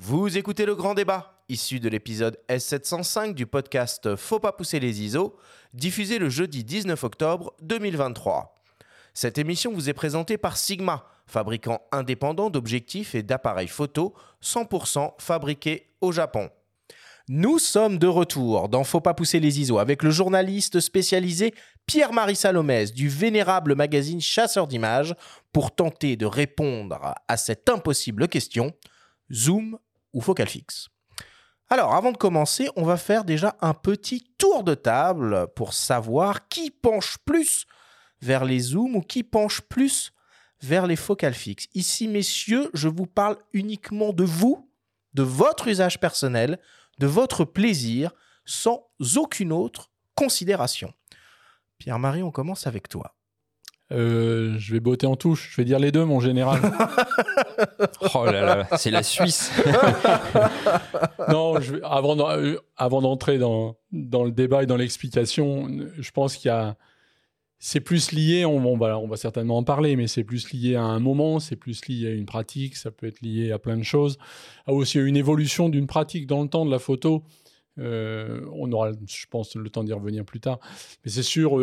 Vous écoutez le grand débat, issu de l'épisode S705 du podcast Faut pas pousser les ISO, diffusé le jeudi 19 octobre 2023. Cette émission vous est présentée par Sigma, fabricant indépendant d'objectifs et d'appareils photo 100% fabriqués au Japon. Nous sommes de retour dans Faut pas pousser les ISO avec le journaliste spécialisé Pierre-Marie Salomès du vénérable magazine Chasseur d'images pour tenter de répondre à cette impossible question zoom ou focal fixe. Alors, avant de commencer, on va faire déjà un petit tour de table pour savoir qui penche plus vers les zooms ou qui penche plus vers les focales fixes. Ici, messieurs, je vous parle uniquement de vous, de votre usage personnel, de votre plaisir, sans aucune autre considération. Pierre-Marie, on commence avec toi. Euh, je vais botter en touche. Je vais dire les deux, mon général. oh là là, c'est la Suisse. non, je euh, avant, d'entrer dans, dans le débat et dans l'explication, je pense qu'il y a. C'est plus lié, on, va, on va certainement en parler, mais c'est plus lié à un moment, c'est plus lié à une pratique, ça peut être lié à plein de choses. À aussi une évolution d'une pratique dans le temps de la photo. Euh, on aura, je pense, le temps d'y revenir plus tard. Mais c'est sûr,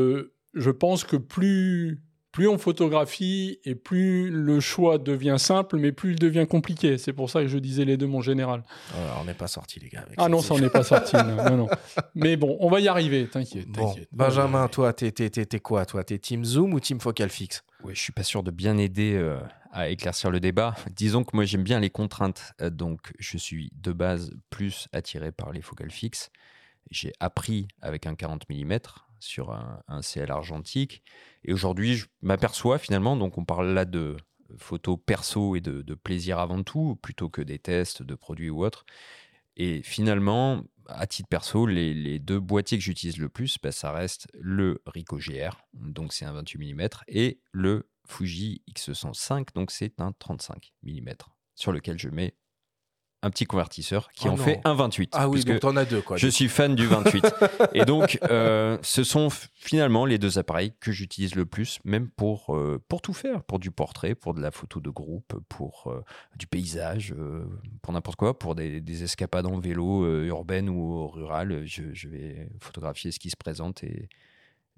je pense que plus plus on photographie et plus le choix devient simple, mais plus il devient compliqué. C'est pour ça que je disais les deux, mon général. Alors, on n'est pas sorti, les gars. ah non, ça, on n'est pas sorti. non, Mais bon, on va y arriver, t'inquiète. Bon, Benjamin, toi, t'es, quoi Toi, t'es Team Zoom ou Team Focal Fixe? Oui, je suis pas sûr de bien aider euh, à éclaircir le débat. Disons que moi, j'aime bien les contraintes, euh, donc je suis de base plus attiré par les focales fixes. J'ai appris avec un 40 mm sur un, CL argentique. Et aujourd'hui, je m'aperçois finalement, donc on parle là de photos perso et de, plaisir avant tout, plutôt que des tests de produits ou autres. Et finalement, à titre perso, les, deux boîtiers que j'utilise le plus, bah, ça reste le Ricoh GR, donc c'est un 28 mm, et le Fuji X105, donc c'est un 35 mm, sur lequel je mets un petit convertisseur qui oh en fait un 28. Ah oui, donc t'en as deux quoi. Je suis fan du 28. et donc, euh, ce sont finalement les deux appareils que j'utilise le plus, même pour, euh, pour tout faire, pour du portrait, pour de la photo de groupe, pour euh, du paysage, pour n'importe quoi, pour des, escapades en vélo urbaine ou rurale. Je, je vais photographier ce qui se présente et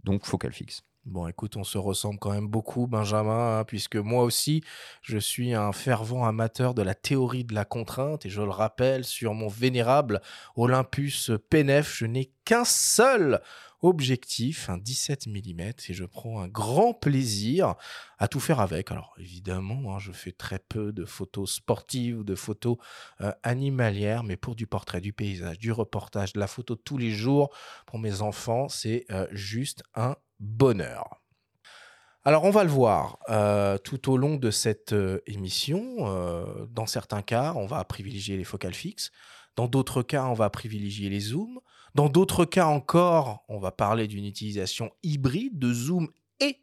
donc focal fixe. Bon, écoute, on se ressemble quand même beaucoup, Benjamin, hein, puisque moi aussi, je suis un fervent amateur de la théorie de la contrainte, et je le rappelle, sur mon vénérable Olympus PNF, je n'ai qu'un seul objectif, un 17 mm, et je prends un grand plaisir à tout faire avec. Alors évidemment, hein, je fais très peu de photos sportives de photos euh, animalières, mais pour du portrait, du paysage, du reportage, de la photo tous les jours, pour mes enfants, c'est euh, juste un bonheur. Alors on va le voir euh, tout au long de cette euh, émission. Euh, dans certains cas, on va privilégier les focales fixes. Dans d'autres cas, on va privilégier les zooms. Dans d'autres cas encore, on va parler d'une utilisation hybride de zoom et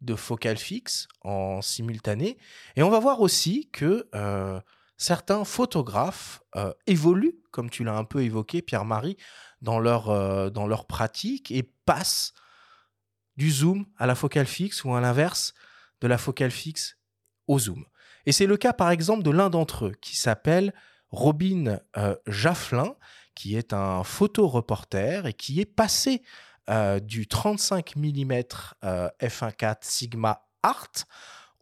de focales fixes en simultané. Et on va voir aussi que certains photographes évoluent, comme tu l'as un peu évoqué, Pierre-Marie, dans leur, dans leur pratique et passent du zoom à la focale fixe ou à l'inverse de la focale fixe au zoom. Et c'est le cas par exemple de l'un d'entre eux qui s'appelle Robin euh, Jafflin, qui est un photoreporter et qui est passé euh, du 35 mm f1.4 Sigma Art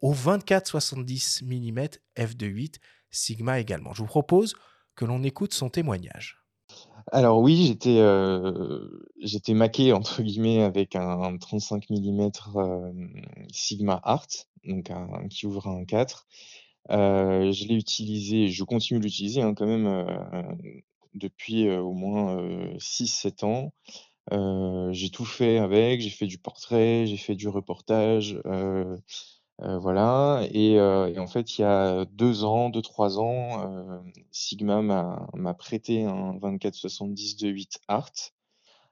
au 24-70 mm f2.8 Sigma également. Je vous propose que l'on écoute son témoignage. Alors oui, j'étais, euh, j'étais «maqué» entre guillemets avec un 35 mm, Sigma Art, qui ouvre un 4. Euh, je l'ai utilisé, je continue de l'utiliser, hein, quand même, euh, depuis, au moins, 6-7 ans. j'ai tout fait avec, j'ai fait du portrait, j'ai fait du reportage, euh, voilà et en fait, il y a deux ans, deux trois ans, Sigma m'a prêté un 24-70-2.8 Art.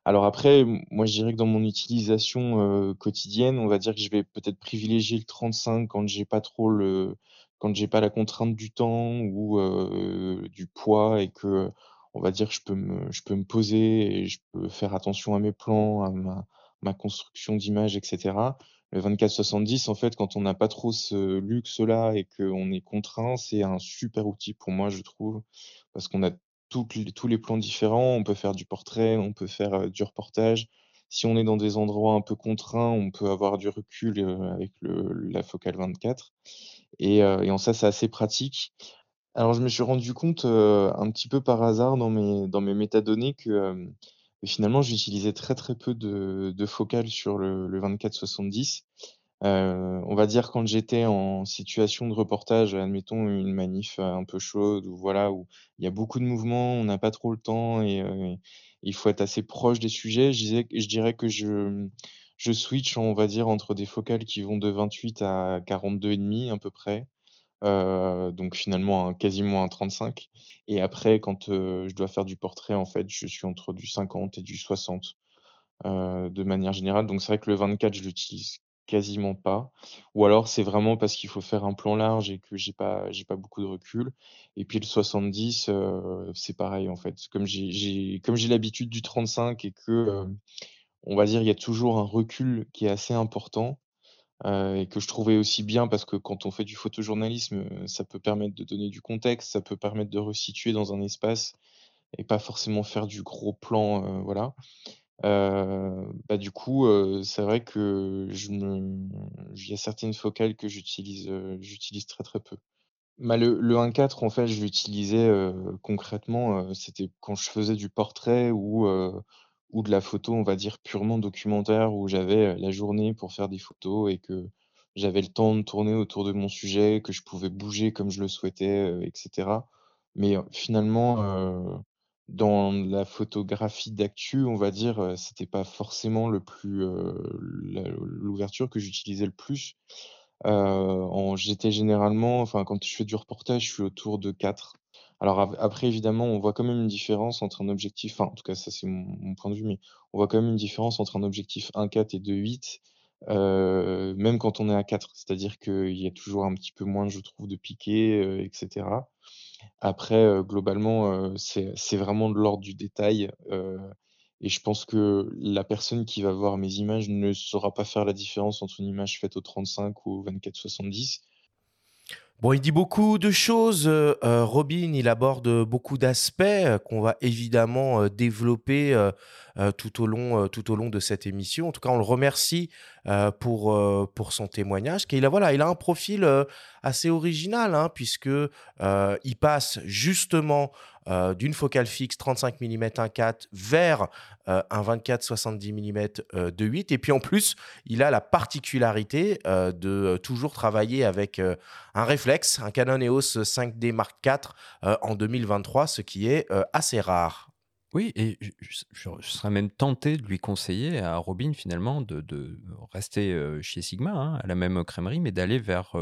Alors après, moi, je dirais que dans mon utilisation, quotidienne, on va dire que je vais peut-être privilégier le 35 quand j'ai pas trop le quand j'ai pas la contrainte du temps ou du poids et que, on va dire, je peux me je peux me poser et je peux faire attention à mes plans, à ma ma construction d'image etc. Le 24-70, en fait, quand on n'a pas trop ce luxe-là et qu'on est contraint, c'est un super outil pour moi, je trouve, parce qu'on a tous les plans différents. On peut faire du portrait, on peut faire euh, du reportage. Si on est dans des endroits un peu contraints, on peut avoir du recul euh, avec le, la focale 24. Et, euh, et en ça, c'est assez pratique. Alors, je me suis rendu compte un petit peu par hasard dans mes métadonnées que finalement, j'utilisais très très peu de, de focales sur le, le 24-70. Euh, on va dire quand j'étais en situation de reportage, admettons une manif euh, un peu chaude ou voilà où il y a beaucoup de mouvements, on n'a pas trop le temps et euh, il faut être assez proche des sujets. Je, disais, je dirais que je, je switch, on va dire, entre des focales qui vont de 28 à 42,5 à peu près. Donc finalement quasiment un 35. Et après, quand je dois faire du portrait, en fait, je suis entre du 50 et du 60 euh, de manière générale. Donc c'est vrai que le 24, je l'utilise quasiment pas. Ou alors c'est vraiment parce qu'il faut faire un plan large et que j'ai pas j'ai pas beaucoup de recul. Et puis le 70, euh, c'est pareil en fait. Comme j'ai comme j'ai l'habitude du 35 et que on va dire il y a toujours un recul qui est assez important. Euh, et que je trouvais aussi bien parce que quand on fait du photojournalisme, euh, ça peut permettre de donner du contexte, ça peut permettre de resituer dans un espace et pas forcément faire du gros plan, euh, voilà. Bah, du coup, c'est vrai que je me il y a certaines focales que j'utilise, j'utilise très, très peu. Bah, le le 1.4 en fait, je l'utilisais, concrètement, c'était quand je faisais du portrait ou, ou de la photo, on va dire purement documentaire, où j'avais, heu, la journée pour faire des photos et que j'avais le temps de tourner autour de mon sujet, que je pouvais bouger comme je le souhaitais, heu, et cetera. Mais, finalement, dans la photographie d'actu, on va dire, c'était pas forcément le plus, l'ouverture que j'utilisais le plus. J'étais généralement enfin, quand je fais du reportage, je suis autour de 4. Alors ap après évidemment, on voit quand même une différence entre un objectif enfin, en tout cas, ça c'est mon point de vue, mais on voit quand même une différence entre un objectif 1.4 et 2.8, heu, même quand on est à 4. C'est-à-dire qu'il y a toujours un petit peu moins, je trouve, de piqué, heu, et cetera. Après, heu, globalement, heu, c'est vraiment de l'ordre du détail, et je pense que la personne qui va voir mes images ne saura pas faire la différence entre une image faite au 35 ou au 24-70. Bon, il dit beaucoup de choses. euh, euh, Robin, il aborde beaucoup d'aspects euh, qu'on va évidemment développer tout au long, de cette émission. En tout cas, on le remercie pour, son témoignage. Il a, voilà, il a un profil assez original, hein, puisque euh, il passe justement euh, d'une focale fixe 35 mm 1.4 vers euh, un 24-70 mm euh, 2.8. Et puis en plus, il a la particularité euh, de toujours travailler avec un réflexe, un Canon EOS 5D Mark IV en 2023, ce qui est assez rare. Oui, et je, serais même tenté de lui conseiller à Robin finalement de, de rester chez Sigma, hein, à la même crèmerie, mais d'aller vers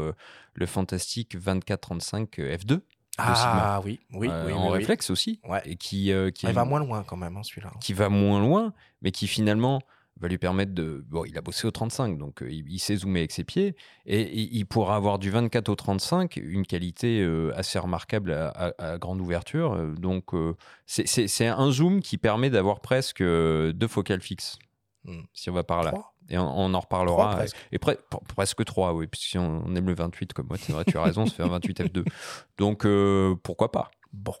le fantastique 2435 F2 de Sigma, Ah oui, oui, euh, oui, en oui, oui. réflexe aussi, Ouais. et qui, euh, qui, Ah, Il va moins loin quand même, hein, celui-là. qui va moins loin, mais qui finalement va lui permettre de... Bon, il a bossé au 35, donc euh, il, sait zoomer avec ses pieds, et il, il pourra avoir du 24 au 35, une qualité euh, assez remarquable à, à- à grande ouverture. donc euh, c'est- un zoom qui permet d'avoir presque deux focales fixes, Hmm. si on va par là. Trois? Et on, on en Trois, reparlera. presque. Et pre- pre- presque 3, oui, puisque si on, on aime le 28 comme moi, c'est vrai, tu as raison, ça fait un 28 F2. Donc euh, pourquoi pas? Bon.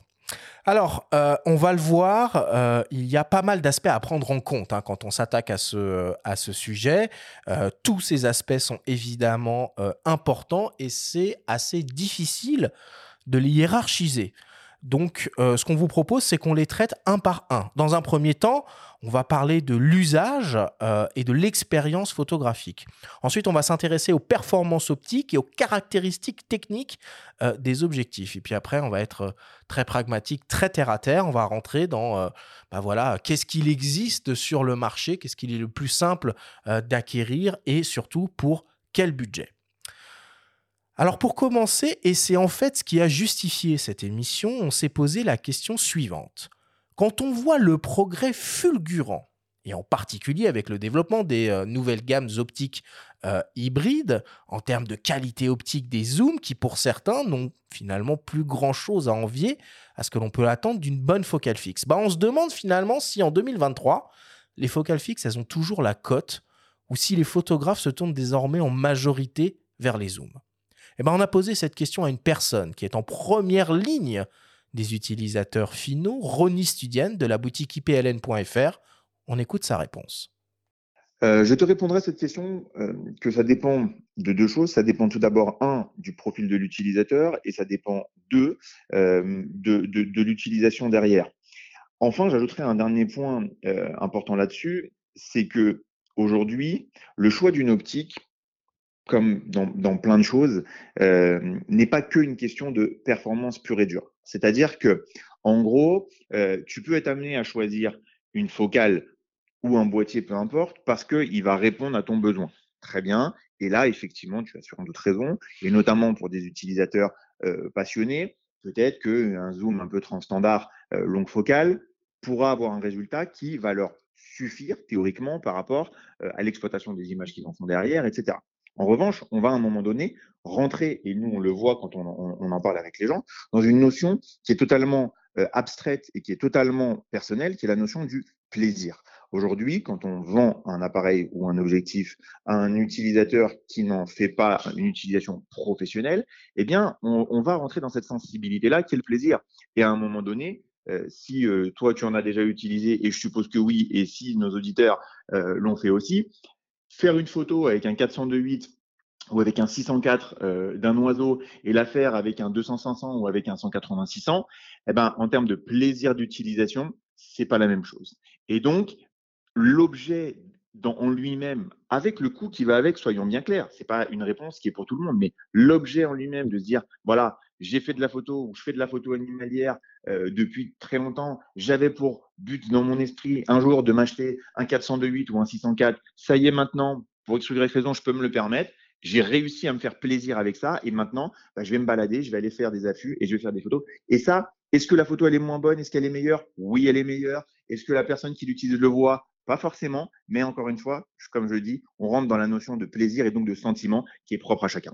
Alors, euh, on va le voir, euh, il y a pas mal d'aspects à prendre en compte hein, quand on s'attaque à ce, à ce sujet. Euh, tous ces aspects sont évidemment importants et c'est assez difficile de les hiérarchiser. Donc, euh, ce qu'on vous propose, c'est qu'on les traite un par un. Dans un premier temps, on va parler de l'usage euh, et de l'expérience photographique. Ensuite, on va s'intéresser aux performances optiques et aux caractéristiques techniques euh, des objectifs. Et puis après, on va être très pragmatique, très terre à terre. On va rentrer dans, bah voilà, qu'est-ce qu'il existe sur le marché, qu'est-ce qu'il est le plus simple d'acquérir et surtout pour quel budget. Alors pour commencer, et c'est en fait ce qui a justifié cette émission, on s'est posé la question suivante. Quand on voit le progrès fulgurant, et en particulier avec le développement des euh, nouvelles gammes optiques euh, hybrides, en termes de qualité optique des zooms, qui pour certains n'ont finalement plus grand-chose à envier à ce que l'on peut attendre d'une bonne focale fixe. Bah, on se demande finalement si en 2023, les focales fixes, elles ont toujours la cote ou si les photographes se tournent désormais en majorité vers les zooms eh ben, On a posé cette question à une personne qui est en première ligne des utilisateurs finaux, Ronnie Studian de la boutique ipln.fr. On écoute sa réponse. Euh, je te répondrai à cette question euh, que ça dépend de deux choses. Ça dépend tout d'abord, un, du profil de l'utilisateur et ça dépend, deux, euh, de, de, de l'utilisation derrière. Enfin, j'ajouterai un dernier point important là-dessus, c'est que aujourd'hui, le choix d'une optique, comme dans, plein de choses, n'est pas qu'une question de performance pure et dure. C'est-à-dire que, en gros, tu peux être amené à choisir une focale ou un boîtier, peu importe, parce qu'il va répondre à ton besoin. Très bien. Et là, effectivement, tu as sûrement d'autres raisons, et notamment pour des utilisateurs euh, passionnés, peut-être qu'un zoom un peu transstandard euh, longue focale pourra avoir un résultat qui va leur suffire théoriquement par rapport euh, à l'exploitation des images qu'ils en font derrière, etc. En revanche, on va à un moment donné rentrer, et nous on le voit quand on, en parle avec les gens, dans une notion qui est totalement euh, abstraite et qui est totalement personnelle, qui est la notion du plaisir. Aujourd'hui, quand on vend un appareil ou un objectif à un utilisateur qui n'en fait pas une utilisation professionnelle, eh bien, on, va rentrer dans cette sensibilité-là qui est le plaisir. Et à un moment donné, euh, si euh, toi tu en as déjà utilisé, et je suppose que oui, et si nos auditeurs l'ont fait aussi, faire une photo avec un 402.8 ou avec un 604 euh, d'un oiseau et la faire avec un 200-500 ou avec un 180-600, eh ben, en termes de plaisir d'utilisation, c'est pas la même chose. Et donc, l'objet en lui-même, avec le coût qui va avec, soyons bien clairs, c'est pas une réponse qui est pour tout le monde, mais l'objet en lui-même de se dire, voilà, j'ai fait de la photo ou je fais de la photo animalière euh, depuis très longtemps, j'avais pour but dans mon esprit un jour de m'acheter un 402.8 ou un 604, ça y est maintenant, pour X ou Y raison, je peux me le permettre, j'ai réussi à me faire plaisir avec ça et maintenant, bah, je vais me balader, je vais aller faire des affûts et je vais faire des photos. Et ça, est-ce que la photo, elle est moins bonne? Est-ce qu'elle est meilleure? Oui, elle est meilleure. Est-ce que la personne qui l'utilise le voit? Pas forcément, mais encore une fois, comme je dis, on rentre dans la notion de plaisir et donc de sentiment qui est propre à chacun.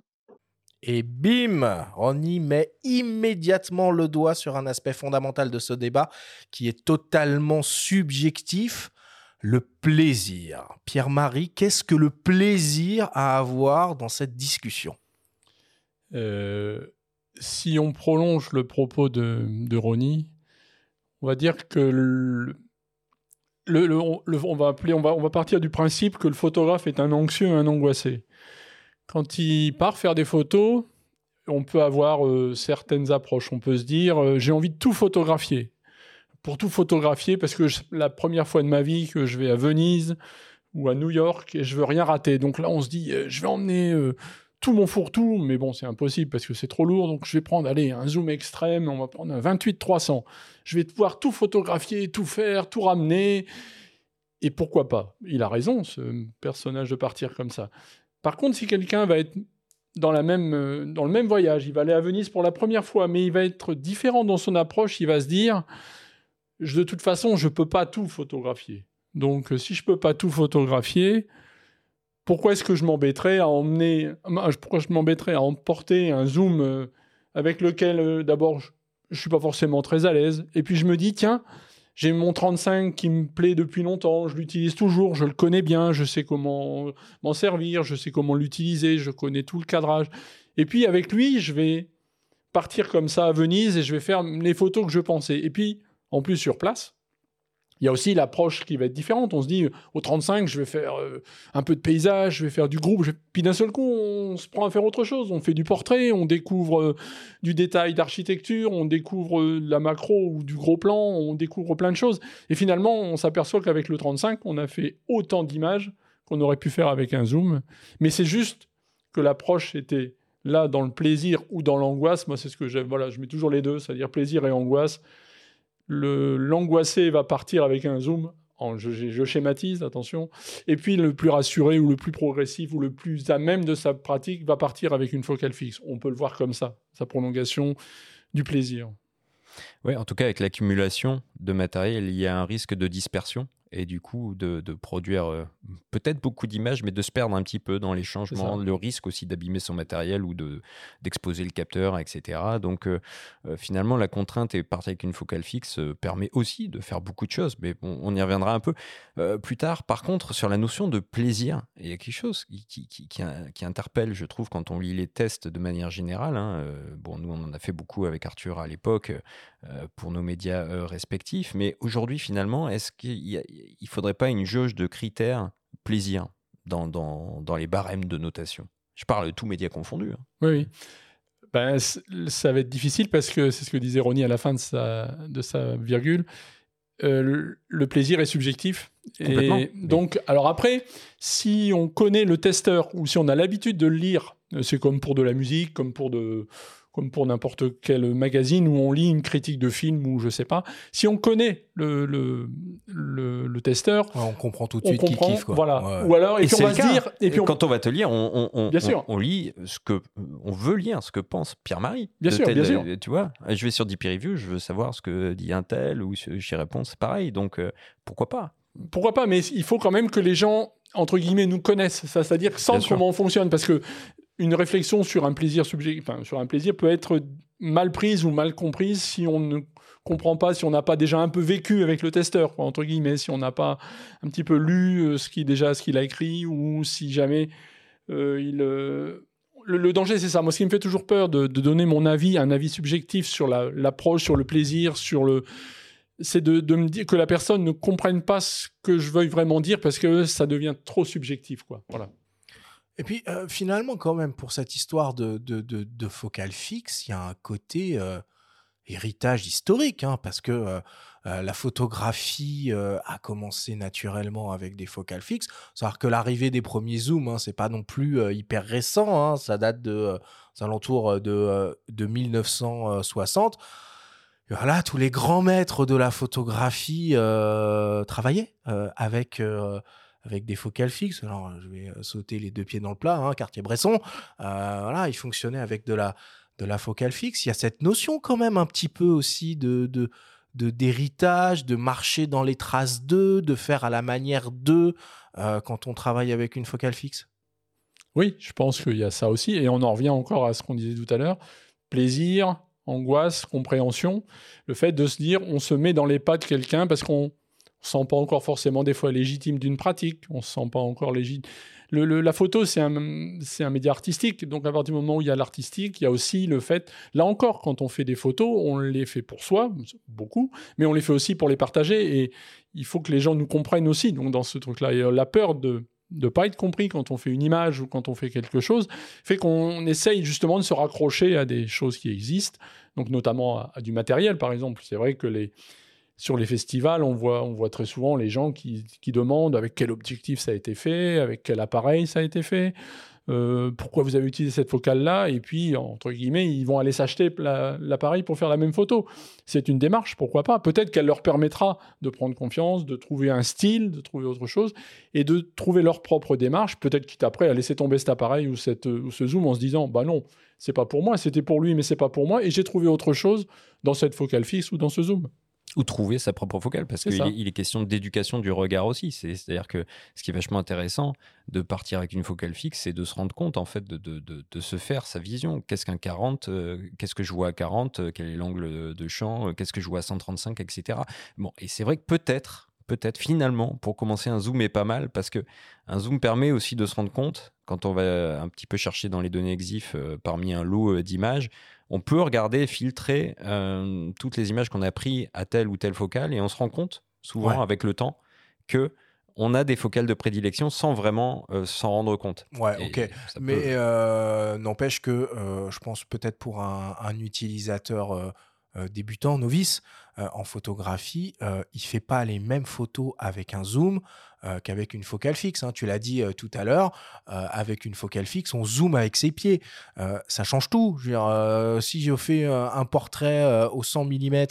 Et bim, on met immédiatement le doigt sur un aspect fondamental de ce débat qui est totalement subjectif, le plaisir. Pierre-Marie, qu'est-ce que le plaisir à avoir dans cette discussion? Euh, Si on prolonge le propos de, de Ronnie, on va dire que le, on, va appeler, on, va, on va partir du principe que le photographe est un anxieux, un angoissé. Quand il part faire des photos, on peut avoir euh, certaines approches. On peut se dire, euh, j'ai envie de tout photographier. Pour tout photographier, parce que je, la première fois de ma vie que je vais à Venise ou à New York et je veux rien rater. Donc là, on se dit, euh, je vais emmener tout mon fourre-tout, mais bon, c'est impossible parce que c'est trop lourd. Donc je vais prendre, allez, un zoom extrême, on va prendre un 28-300. Je vais pouvoir tout photographier, tout faire, tout ramener. Et pourquoi pas? Il a raison, ce personnage, de partir comme ça. Par contre, si quelqu'un va être euh, dans le même voyage, il va aller à Venise pour la première fois, mais il va être différent dans son approche, il va se dire, de toute façon, je ne peux pas tout photographier. Donc, euh, si je ne peux pas tout photographier, pourquoi est-ce que je m'embêterais à emmener, pourquoi je m'embêterais à emporter un zoom euh, avec lequel, d'abord, je ne suis pas forcément très à l'aise, et puis je me dis, tiens, j'ai mon 35 qui me plaît depuis longtemps, je l'utilise toujours, je le connais bien, je sais comment m'en servir, je sais comment l'utiliser, je connais tout le cadrage. Et puis avec lui, je vais partir comme ça à Venise et je vais faire les photos que je pensais. Et puis, en plus sur place, il y a aussi l'approche qui va être différente. On se dit, au 35, je vais faire euh, un peu de paysage, je vais faire du groupe. Puis d'un seul coup, on se prend à faire autre chose. On fait du portrait, on découvre euh, du détail d'architecture, on découvre euh, la macro ou du gros plan, on découvre plein de choses. Et finalement, on s'aperçoit qu'avec le 35, on a fait autant d'images qu'on aurait pu faire avec un zoom. Mais c'est juste que l'approche était là dans le plaisir ou dans l'angoisse. Moi, c'est ce que j'aime. Voilà, je mets toujours les deux, c'est-à-dire plaisir et angoisse l'angoissé va partir avec un zoom. En, je, je, schématise, attention. Et puis le plus rassuré ou le plus progressif ou le plus à même de sa pratique va partir avec une focale fixe. On peut le voir comme ça, sa prolongation du plaisir. Oui, en tout cas, avec l'accumulation de matériel, il y a un risque de dispersion. Et du coup de, de produire euh, peut-être beaucoup d'images, mais de se perdre un petit peu dans les changements, le risque aussi d'abîmer son matériel ou de d'exposer le capteur, etc. Donc euh, euh, finalement, la contrainte et partir avec une focale fixe permet aussi de faire beaucoup de choses, mais on y reviendra un peu plus tard. Par contre, sur la notion de plaisir, il y a quelque chose qui, qui, qui, qui interpelle, je trouve, quand on lit les tests de manière générale. Hein, bon, nous, on en a fait beaucoup avec Arthur à l'époque pour nos médias respectifs, mais aujourd'hui, finalement, est-ce qu'il ne faudrait pas une jauge de critères plaisir dans, dans, dans les barèmes de notation? Je parle de tous médias confondus. Hein. Oui, oui. Ben, ça va être difficile parce que c'est ce que disait Ronnie à la fin de sa, de sa virgule. Euh, le plaisir est subjectif. Et donc, alors après, si on connaît le testeur ou si on a l'habitude de le lire, euh, c'est comme pour de la musique, comme pour de, comme pour n'importe quel magazine où on lit une critique de film ou je sais pas. Si on connaît le, le, le, testeur, on comprend tout de suite qui kiffe. Quoi. Voilà. Ou alors, et, puis on va se dire, et puis quand on va te lire, on, on, bien sûr. on, lit ce que on veut lire, ce que pense Pierre-Marie. Bien sûr, bien sûr. Tu vois, je vais sur DP Review, je veux savoir ce que dit un tel ou chez Réponse, c'est pareil. Donc euh, pourquoi pas? Pourquoi pas? Mais il faut quand même que les gens entre guillemets nous connaissent, ça, c'est-à-dire sans comment on fonctionne, parce que une réflexion sur un plaisir subjectif, sur un plaisir peut être mal prise ou mal comprise si on ne comprend pas, si on n'a pas déjà un peu vécu avec le testeur, entre guillemets, si on n'a pas un petit peu lu euh, ce qui déjà ce qu'il a écrit ou si jamais euh, il euh, le, danger, c'est ça. Moi, ce qui me fait toujours peur de, donner mon avis, un avis subjectif sur l'approche, sur le plaisir, sur le, c'est de, de, me dire que la personne ne comprenne pas ce que je veuille vraiment dire parce que ça devient trop subjectif, quoi. Voilà. Et puis euh, finalement, quand même, pour cette histoire de, de, de, focale fixe, il y a un côté euh, héritage historique, hein, parce que euh, la photographie a commencé naturellement avec des focales fixes. C'est-à-dire que l'arrivée des premiers zooms, hein, c'est pas non plus hyper récent, hein, ça date de alentours de, de 1960. voilà, tous les grands maîtres de la photographie travaillaient avec avec des focales fixes. Alors, je vais euh, sauter les deux pieds dans le plat, hein, Cartier-Bresson. Euh, voilà, il fonctionnait avec de la, de la focale fixe. Il y a cette notion quand même un petit peu aussi de, de, d'héritage, de, marcher dans les traces d'eux, de faire à la manière d'eux euh, quand on travaille avec une focale fixe. Oui, je pense qu'il y a ça aussi. Et on en revient encore à ce qu'on disait tout à l'heure. Plaisir, angoisse, compréhension. Le fait de se dire, on se met dans les pas de quelqu'un parce qu'on se sent pas encore forcément des fois légitime d'une pratique, on se sent pas encore légitime. La photo, c'est un, média artistique, donc à partir du moment où il y a l'artistique, il y a aussi le fait, là encore, quand on fait des photos, on les fait pour soi, beaucoup, mais on les fait aussi pour les partager, et il faut que les gens nous comprennent aussi, donc dans ce truc-là, et la peur de ne pas être compris quand on fait une image ou quand on fait quelque chose, fait qu'on essaye justement de se raccrocher à des choses qui existent, donc notamment à du matériel par exemple. C'est vrai que les, sur les festivals, on voit, très souvent les gens qui, demandent avec quel objectif ça a été fait, avec quel appareil ça a été fait, euh, pourquoi vous avez utilisé cette focale-là, et puis, entre guillemets, ils vont aller s'acheter l'appareil pour faire la même photo. C'est une démarche, pourquoi pas Peut-être qu'elle leur permettra de prendre confiance, de trouver un style, de trouver autre chose, et de trouver leur propre démarche, peut-être quitte après à laisser tomber cet appareil ou, ou ce zoom en se disant, bah non, c'est pas pour moi, c'était pour lui, mais c'est pas pour moi, et j'ai trouvé autre chose dans cette focale fixe ou dans ce zoom. Ou trouver sa propre focale, parce qu'il est, il est question d'éducation du regard aussi. C'est-à-dire que ce qui est vachement intéressant de partir avec une focale fixe, c'est de se rendre compte, en fait, de, de, de, se faire sa vision. Qu'est-ce qu'un 40 euh, Qu'est-ce que je vois à 40 euh, Quel est l'angle de champ euh, Qu'est-ce que je vois à 135 Etc. Bon, et c'est vrai que peut-être, peut-être, finalement, pour commencer, un zoom est pas mal, parce que un zoom permet aussi de se rendre compte, quand on va un petit peu chercher dans les données EXIF parmi un lot d'images, on peut regarder, filtrer euh, toutes les images qu'on a prises à telle ou telle focale et on se rend compte, souvent avec le temps, que on a des focales de prédilection sans vraiment euh, s'en rendre compte. Ouais, ok. Mais euh, n'empêche que je pense peut-être pour un, un utilisateur débutant, novice, en photographie, il fait pas les mêmes photos avec un zoom euh, qu'avec une focale fixe. Hein. Tu l'as dit euh, tout à l'heure, euh, avec une focale fixe, on zoome avec ses pieds. ça change tout. Je veux dire, si je fais un portrait au 100 mm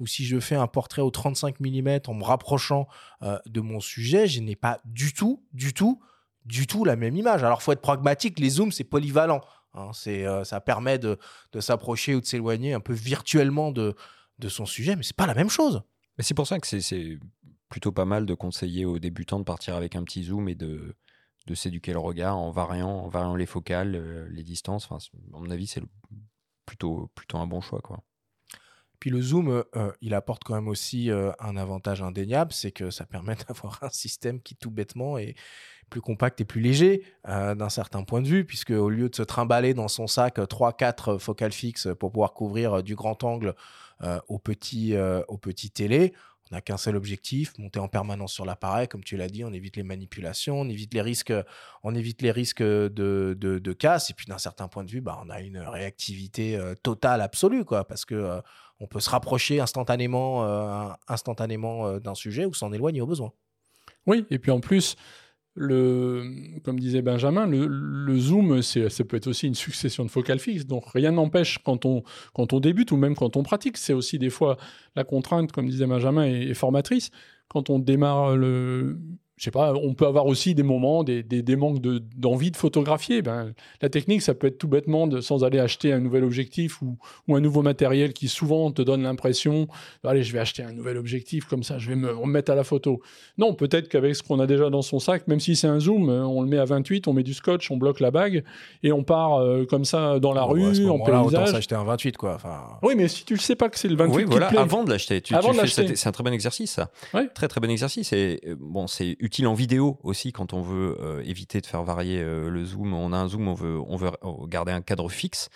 ou si je fais un portrait au 35 mm en me rapprochant de mon sujet, je n'ai pas du tout, du tout, du tout la même image. Alors, faut être pragmatique. Les zooms, c'est polyvalent. Hein. c'est, ça permet de, de s'approcher ou de s'éloigner un peu virtuellement de, de son sujet, mais c'est pas la même chose. Mais c'est pour ça que c'est plutôt pas mal de conseiller aux débutants de partir avec un petit zoom et de, de s'éduquer le regard en variant, en variant les focales, euh, les distances. Enfin, à mon avis, c'est plutôt, plutôt un bon choix. Quoi. Puis le zoom, euh, euh, il apporte quand même aussi un avantage indéniable, c'est que ça permet d'avoir un système qui tout bêtement est plus compact et plus léger d'un certain point de vue, puisque au lieu de se trimballer dans son sac 3-4 focales fixes pour pouvoir couvrir du grand angle au petit, au petit télé, on n'a qu'un seul objectif, monter en permanence sur l'appareil, comme tu l'as dit, on évite les manipulations, on évite les risques, on évite les risques de, de, casse, et puis d'un certain point de vue, bah, on a une réactivité euh, totale, absolue, quoi, parce que euh, on peut se rapprocher instantanément, euh, instantanément d'un sujet ou s'en éloigner au besoin. Oui, et puis en plus, le, comme disait Benjamin, le, zoom, ça peut être aussi une succession de focales fixes. Donc rien n'empêche quand on, quand on débute ou même quand on pratique. C'est aussi des fois la contrainte, comme disait Benjamin, est formatrice. Quand on démarre le, je sais pas, on peut avoir aussi des moments, des, des, manques d'envie de, photographier. Ben, la technique, ça peut être tout bêtement, de, sans aller acheter un nouvel objectif ou, ou un nouveau matériel qui souvent te donne l'impression, allez, je vais acheter un nouvel objectif, comme ça, je vais me remettre à la photo. Non, peut-être qu'avec ce qu'on a déjà dans son sac, même si c'est un zoom, on le met à 28, on met du scotch, on bloque la bague et on part euh, comme ça dans la rue, en paysage. s'acheter un 28, quoi. Enfin... Oui, mais si tu le sais pas que c'est le 28 oui, voilà, avant de l'acheter. C'est un très bon exercice, ça. Très, très bon exercice. Et euh, bon, c'est utile en vidéo aussi quand on veut euh, éviter de faire varier euh, le zoom. On a un zoom, on veut, on veut garder un cadre fixe.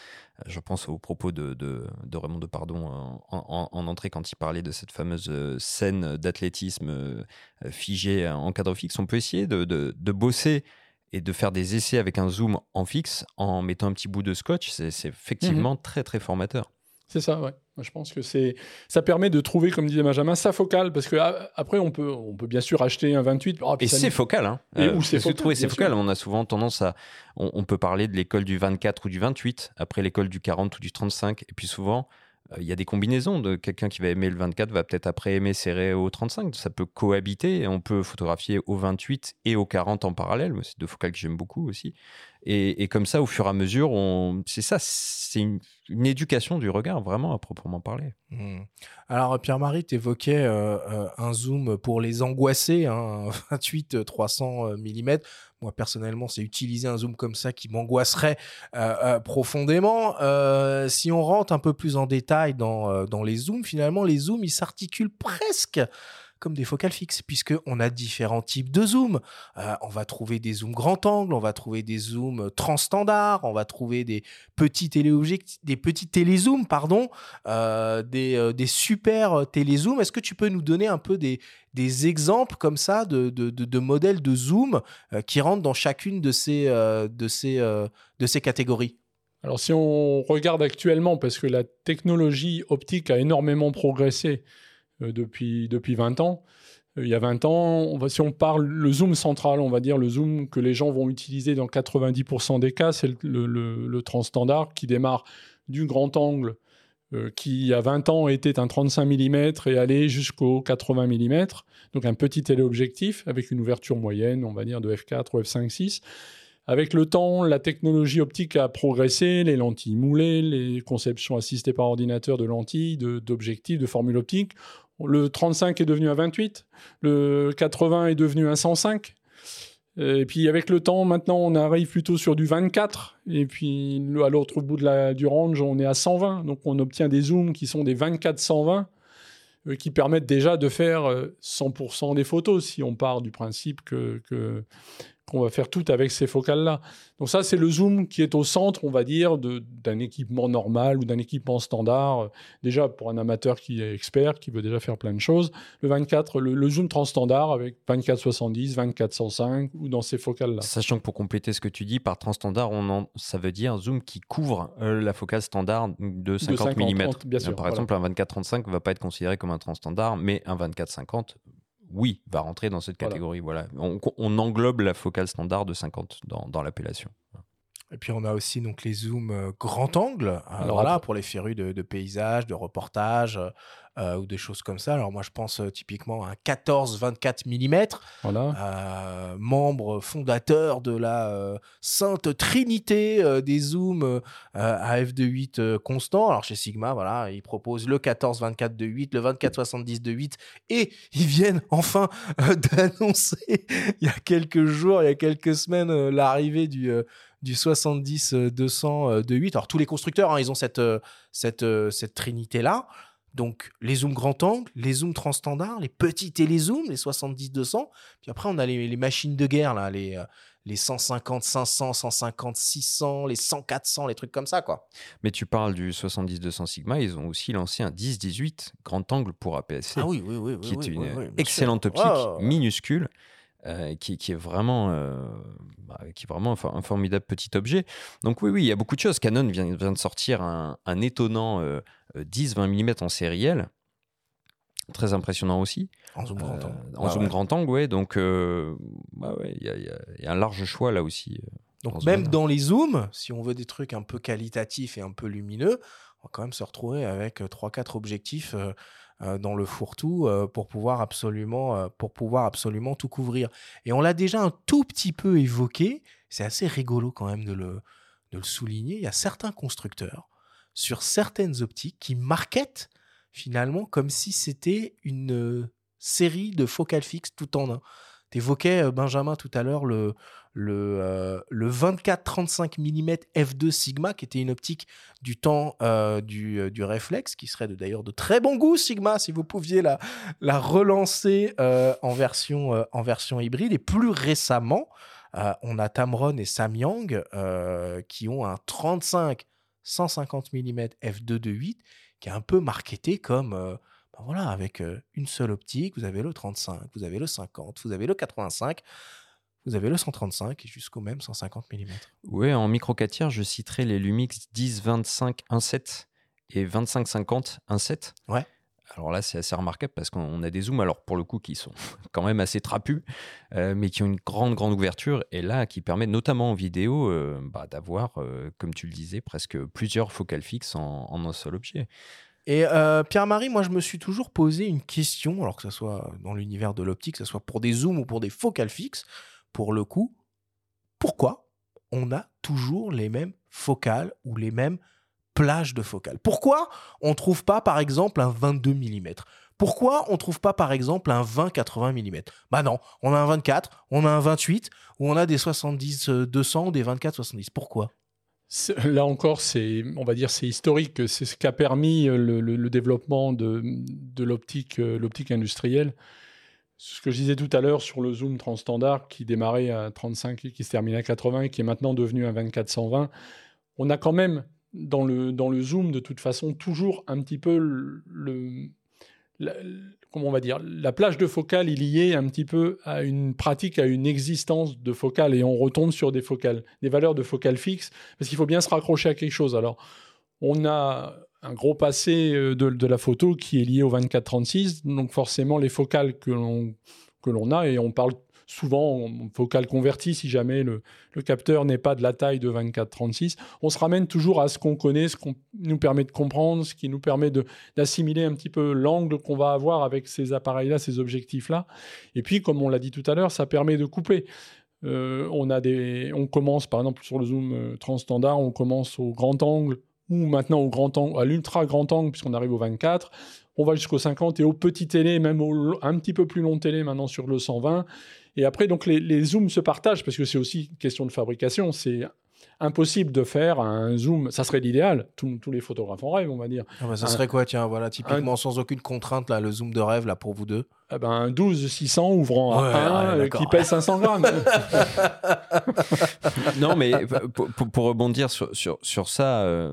Je pense aux propos de, de, de Raymond Depardon en, en, entrée quand il parlait de cette fameuse euh, scène d'athlétisme figée en cadre fixe. On peut essayer de, de, de bosser et de faire des essais avec un zoom en fixe en mettant un petit bout de scotch, c'est effectivement mmh très très formateur. C'est ça, ouais. Je pense que c'est, ça permet de trouver, comme disait Benjamin, sa focale, parce que ah, après on peut, on peut bien sûr acheter un 28. et c'est focal, hein. Et où c'est focal, c'est focal. On a souvent tendance à, on, peut parler de l'école du 24 ou du 28, après l'école du 40 ou du 35, et puis souvent euh, il y a des combinaisons de quelqu'un qui va aimer le 24 va peut-être après aimer serrer au 35 ça peut cohabiter on peut photographier au 28 et au 40 en parallèle c'est deux focales que j'aime beaucoup aussi et, comme ça, au fur et à mesure, c'est ça, c'est une, éducation du regard, vraiment à proprement parler. Mmh. Alors, Pierre-Marie, tu évoquais euh, euh, un zoom pour les angoissés, hein, 28-300 mm. Moi, personnellement, c'est utiliser un zoom comme ça qui m'angoisserait euh, profondément. si on rentre un peu plus en détail dans les zooms, finalement, les zooms, ils s'articulent presque comme des focales fixes, puisqu'on a différents types de zooms. Euh, on va trouver des zooms grand angle, on va trouver des zooms transstandards, on va trouver des petits téléobjectifs, des petits télézooms, pardon, euh, des, euh, des, super télézooms. Est-ce que tu peux nous donner un peu des, exemples comme ça de, modèles de zoom qui rentrent dans chacune de ces, catégories? Alors si on regarde actuellement, parce que la technologie optique a énormément progressé, depuis, depuis 20 ans. Euh, il y a 20 ans, si on parle le zoom central, on va dire le zoom que les gens vont utiliser dans 90% des cas, c'est le, le, transstandard qui démarre du grand angle euh, qui, il y a 20 ans, était un 35 mm et allait jusqu'au 80 mm. Donc un petit téléobjectif avec une ouverture moyenne, on va dire, de f4 ou f5.6. Avec le temps, la technologie optique a progressé, les lentilles moulées, les conceptions assistées par ordinateur de lentilles, d'objectifs, de formules optiques. Le 35 est devenu un 28, le 80 est devenu un 105. Et puis avec le temps, maintenant, on arrive plutôt sur du 24. Et puis à l'autre bout de la, du range, on est à 120. Donc on obtient des zooms qui sont des 24-120 euh, qui permettent déjà de faire 100% euh, des photos si on part du principe que, que qu'on va faire tout avec ces focales-là. Donc ça, c'est le zoom qui est au centre, on va dire, d'un équipement normal ou d'un équipement standard. Déjà, pour un amateur qui est expert, qui veut déjà faire plein de choses, le 24, le, zoom transstandard avec 24-70, 24-105 ou dans ces focales-là. Sachant que pour compléter ce que tu dis, par transstandard, on en, ça veut dire zoom qui couvre euh, la focale standard de 50, mm. bien sûr, par exemple, un 24-35 ne va pas être considéré comme un transstandard, mais un 24-50 oui, va rentrer dans cette catégorie. Voilà. On, englobe la focale standard de 50 dans, l'appellation. Et puis on a aussi donc les zooms euh, grand angle, euh, Alors, voilà, pour les férus de, de paysages, de reportages euh, ou des choses comme ça. Alors moi je pense euh, typiquement à un 14-24 mm, Voilà. euh, membre fondateur de la euh, sainte trinité des zooms à f2.8 euh, constant. Alors chez Sigma, voilà, ils proposent le 14-24 de 8, le 24-70 de 8 et ils viennent enfin d'annoncer il y a quelques jours, il y a quelques semaines, l'arrivée du, du 70-200 de 8. Alors tous les constructeurs, hein, ils ont cette, euh, cette, euh, cette trinité-là. Donc les zooms grand angle, les zooms transstandards, les petits télézooms, les 70-200. Puis après, on a les, les machines de guerre, là, les, euh, les 150, 500, 150, 600, les 100, 400, les trucs comme ça, quoi. Mais tu parles du 70-200 Sigma, ils ont aussi lancé un 10-18 grand angle pour APS-C, Ah oui, oui, oui. oui, qui oui, est une oui, excellente optique, minuscule, euh, qui, qui est vraiment, euh, bah, qui est vraiment un, for- un formidable petit objet. Donc oui, oui, il y a beaucoup de choses. Canon vient, vient de sortir un, un étonnant euh, euh, 10-20 mm en sériel, très impressionnant aussi. En zoom grand Euh, angle. en Ouais, zoom ouais. grand angle, ouais. Donc, euh, bah ouais, il y, y a- il y a un large choix là aussi. euh. Donc même dans les zooms, si on veut des trucs un peu qualitatifs et un peu lumineux, on va quand même se retrouver avec 3-4 objectifs euh, euh, dans le fourre-tout euh, pour, pouvoir absolument, euh, pour pouvoir absolument tout couvrir. Et on l'a déjà un tout petit peu évoqué, c'est assez rigolo quand même de le, de le souligner, il y a certains constructeurs sur certaines optiques qui marketent finalement comme si c'était une euh, série de focales fixes tout en un. Tu évoquais, Benjamin, tout à l'heure, le, le, euh, le 24-35 mm f2 Sigma, qui était une optique du temps euh, du, euh, réflexe, qui serait d'ailleurs de très bon goût, Sigma, si vous pouviez la, la relancer euh, en, version, euh, en version hybride. Et plus récemment, on a Tamron et Samyang qui ont un 35 150 mm f2 de 8, qui est un peu marketé comme... ben voilà, avec une seule optique, vous avez le 35, vous avez le 50, vous avez le 85, vous avez le 135 et jusqu'au même 150 mm. Ouais, en micro 4 tiers, je citerai les Lumix 10-25 1.7 et 25-50 1.7. Ouais. Alors là, c'est assez remarquable parce qu'on a des zooms, alors pour le coup, qui sont quand même assez trapus, euh, mais qui ont une grande, grande ouverture et là, qui permet notamment en vidéo euh, bah, d'avoir, euh, comme tu le disais, presque plusieurs focales fixes en, en un seul objet. Et euh, Pierre-Marie, moi je me suis toujours posé une question, alors que ce soit dans l'univers de l'optique, que ce soit pour des zooms ou pour des focales fixes, pour le coup, pourquoi on a toujours les mêmes focales ou les mêmes plages de focales? Pourquoi on ne trouve pas par exemple un 22 mm Pourquoi on ne trouve pas par exemple un 20-80 mm Bah non, on a un 24, on a un 28, ou on a des 70-200 ou des 24-70. Pourquoi? Là encore, c'est, on va dire, c'est historique. C'est ce qui a permis euh, le développement de, de l'optique, euh, l'optique industrielle. Ce que je disais tout à l'heure sur le zoom transstandard qui démarrait à 35 et qui se termine à 80 et qui est maintenant devenu un 24-120, on a quand même dans le, dans le zoom de toute façon toujours un petit peu le, la- comment on va dire la plage de focale est liée un petit peu à une pratique, à une existence de focale et on retombe sur des focales, des valeurs de focale fixes parce qu'il faut bien se raccrocher à quelque chose. Alors, on a un gros passé euh, de, la photo qui est lié au 24-36, donc forcément les focales que l'on a, et on parle souvent en focale convertie si jamais le, capteur n'est pas de la taille de 24-36. On se ramène toujours à ce qu'on connaît, ce qu'on nous permet de comprendre, ce qui nous permet d'assimiler un petit peu l'angle qu'on va avoir avec ces appareils-là, ces objectifs-là. Et puis, comme on l'a dit tout à l'heure, ça permet de coupler. Euh, on, a des, on commence par exemple sur le zoom euh, transstandard, on commence au grand angle ou maintenant au grand angle, à l'ultra grand angle puisqu'on arrive au 24. On va jusqu'au 50 et au petit télé, même au, un petit peu plus long télé maintenant sur le 120. Et après, donc les, les zooms se partagent parce que c'est aussi une question de fabrication. C'est impossible de faire un zoom, ça serait l'idéal. Tous les photographes en rêvent, on va dire. Ah bah, Ça Un- serait quoi, tiens, voilà, typiquement sans aucune contrainte, là, le zoom de rêve, là, pour vous deux? Eh ben, un 12 600 ouvrant à Ouais, 1 ouais, euh, qui pèse 500 grammes. non, mais pour, pour- pour rebondir sur, sur, sur ça, euh,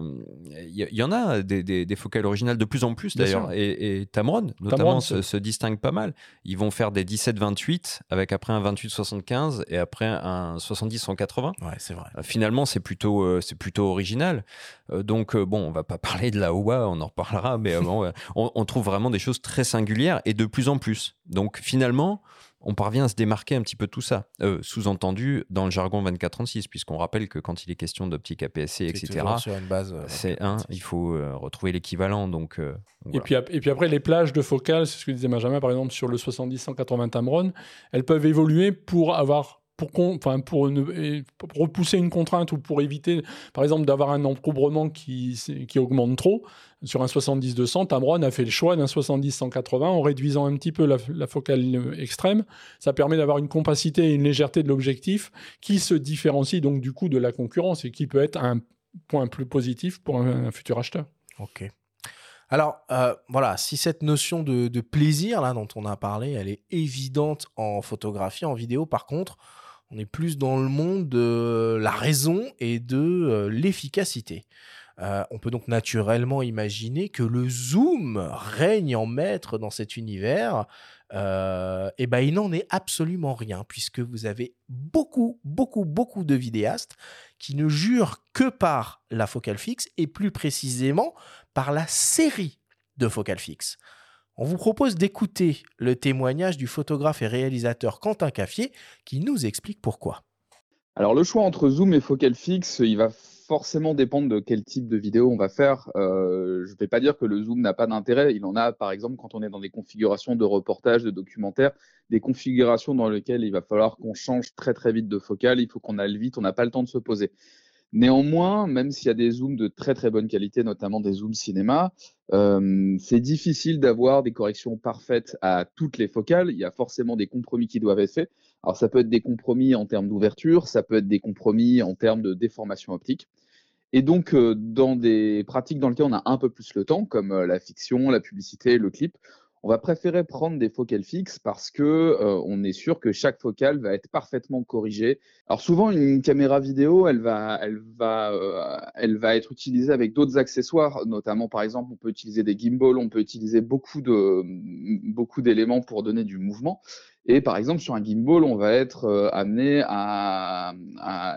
il y, y en a des, des, des focales originales de plus en plus d'ailleurs. Et, et Tamron, notamment, Tamron, se, distingue pas mal. Ils vont faire des 17-28 avec après un 28-75 et après un 70-180. Ouais, c'est vrai. Euh, Finalement, c'est plutôt, euh, c'est plutôt original. Euh, donc, euh, bon, on va pas parler de la OUA, on en reparlera, mais euh, bon, on, on trouve vraiment des choses très singulières et de plus en plus. Donc, finalement, on parvient à se démarquer un petit peu tout ça. Euh, sous-entendu dans le jargon 2436, puisqu'on rappelle que quand il est question d'optique APS-C, etc., c'est un, il faut retrouver l'équivalent. Donc, et, puis, et puis après, les plages de focale, c'est ce que disait Benjamin, par exemple, sur le 70-180 Tamron, elles peuvent évoluer pour avoir pour, repousser une contrainte ou pour éviter, par exemple, d'avoir un encombrement qui, qui augmente trop, sur un 70-200, Tamron a fait le choix d'un 70-180 en réduisant un petit peu la, focale extrême. Ça permet d'avoir une compacité et une légèreté de l'objectif qui se différencie donc du coup de la concurrence et qui peut être un point plus positif pour un, futur acheteur. Ok. Alors, euh, voilà, si cette notion de, de, plaisir, là, dont on a parlé, elle est évidente en photographie, en vidéo, par contre, on est plus dans le monde de la raison et de euh, l'efficacité. Euh, on peut donc naturellement imaginer que le zoom règne en maître dans cet univers. Euh, et ben il n'en est absolument rien puisque vous avez beaucoup, beaucoup, beaucoup de vidéastes qui ne jurent que par la focale fixe et plus précisément par la série de focales fixes. On vous propose d'écouter le témoignage du photographe et réalisateur Quentin Caffier qui nous explique pourquoi. Alors le choix entre zoom et focale fixe, il va forcément dépendre de quel type de vidéo on va faire. Euh, je ne vais pas dire que le zoom n'a pas d'intérêt. Il en a, par exemple, quand on est dans des configurations de reportage, de documentaire, des configurations dans lesquelles il va falloir qu'on change très très vite de focale. Il faut qu'on aille vite, on n'a pas le temps de se poser. Néanmoins, même s'il y a des zooms de très très bonne qualité, notamment des zooms cinéma, euh, c'est difficile d'avoir des corrections parfaites à toutes les focales. Il y a forcément des compromis qui doivent être faits. Alors ça peut être des compromis en termes d'ouverture, ça peut être des compromis en termes de déformation optique. Et donc, euh, dans des pratiques dans lesquelles on a un peu plus le temps, comme euh, la fiction, la publicité, le clip, on va préférer prendre des focales fixes parce que euh, on est sûr que chaque focale va être parfaitement corrigée. Alors souvent une caméra vidéo, elle va, elle va, euh, elle va être utilisée avec d'autres accessoires, notamment par exemple on peut utiliser des gimbals, on peut utiliser beaucoup de beaucoup d'éléments pour donner du mouvement. Et par exemple sur un gimbal, on va être euh, amené à,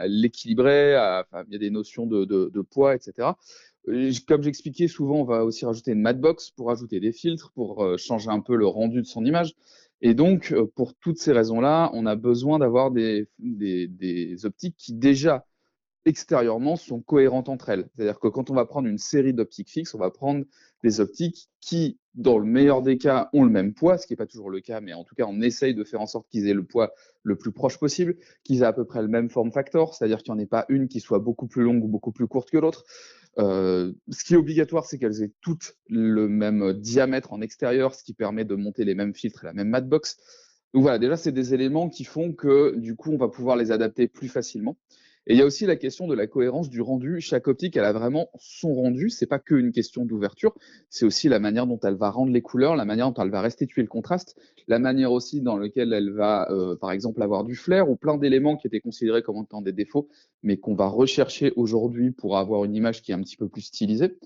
l'équilibrer, il y a des notions de poids, etc. Comme j'expliquais, souvent, on va aussi rajouter une matbox pour ajouter des filtres, pour euh, changer un peu le rendu de son image. Et donc, euh, pour toutes ces raisons-là, on a besoin d'avoir des, optiques qui déjà extérieurement sont cohérentes entre elles. C'est-à-dire que quand on va prendre une série d'optiques fixes, on va prendre des optiques qui, dans le meilleur des cas, ont le même poids, ce qui n'est pas toujours le cas, mais en tout cas, on essaye de faire en sorte qu'ils aient le poids le plus proche possible, qu'ils aient à peu près le même form factor, c'est-à-dire qu'il n'y en ait pas une qui soit beaucoup plus longue ou beaucoup plus courte que l'autre. Euh, ce qui est obligatoire, c'est qu'elles aient toutes le même diamètre en extérieur, ce qui permet de monter les mêmes filtres et la même matbox. Donc voilà, déjà, c'est des éléments qui font que du coup, on va pouvoir les adapter plus facilement. Et il y a aussi la question de la cohérence du rendu. Chaque optique, elle a vraiment son rendu. C'est pas qu'une question d'ouverture. C'est aussi la manière dont elle va rendre les couleurs, la manière dont elle va restituer le contraste, la manière aussi dans laquelle elle va, euh, par exemple, avoir du flair ou plein d'éléments qui étaient considérés comme étant des défauts, mais qu'on va rechercher aujourd'hui pour avoir une image qui est un petit peu plus stylisée.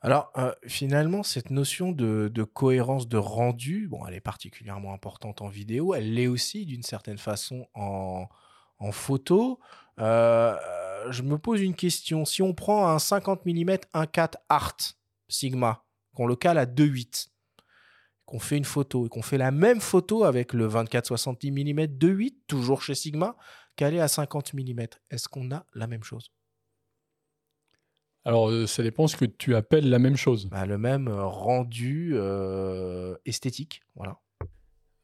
Alors, euh, finalement, cette notion de, de, cohérence de rendu, bon, elle est particulièrement importante en vidéo, elle l'est aussi d'une certaine façon en, en photo. Euh, je me pose une question. Si on prend un 50 mm 1.4 Art Sigma, qu'on le cale à 2.8, qu'on fait une photo et qu'on fait la même photo avec le 24-70 mm 2.8, toujours chez Sigma, calé à 50 mm, est-ce qu'on a la même chose? Alors, euh, ça dépend ce que tu appelles la même chose. Bah, le même euh, rendu esthétique, voilà.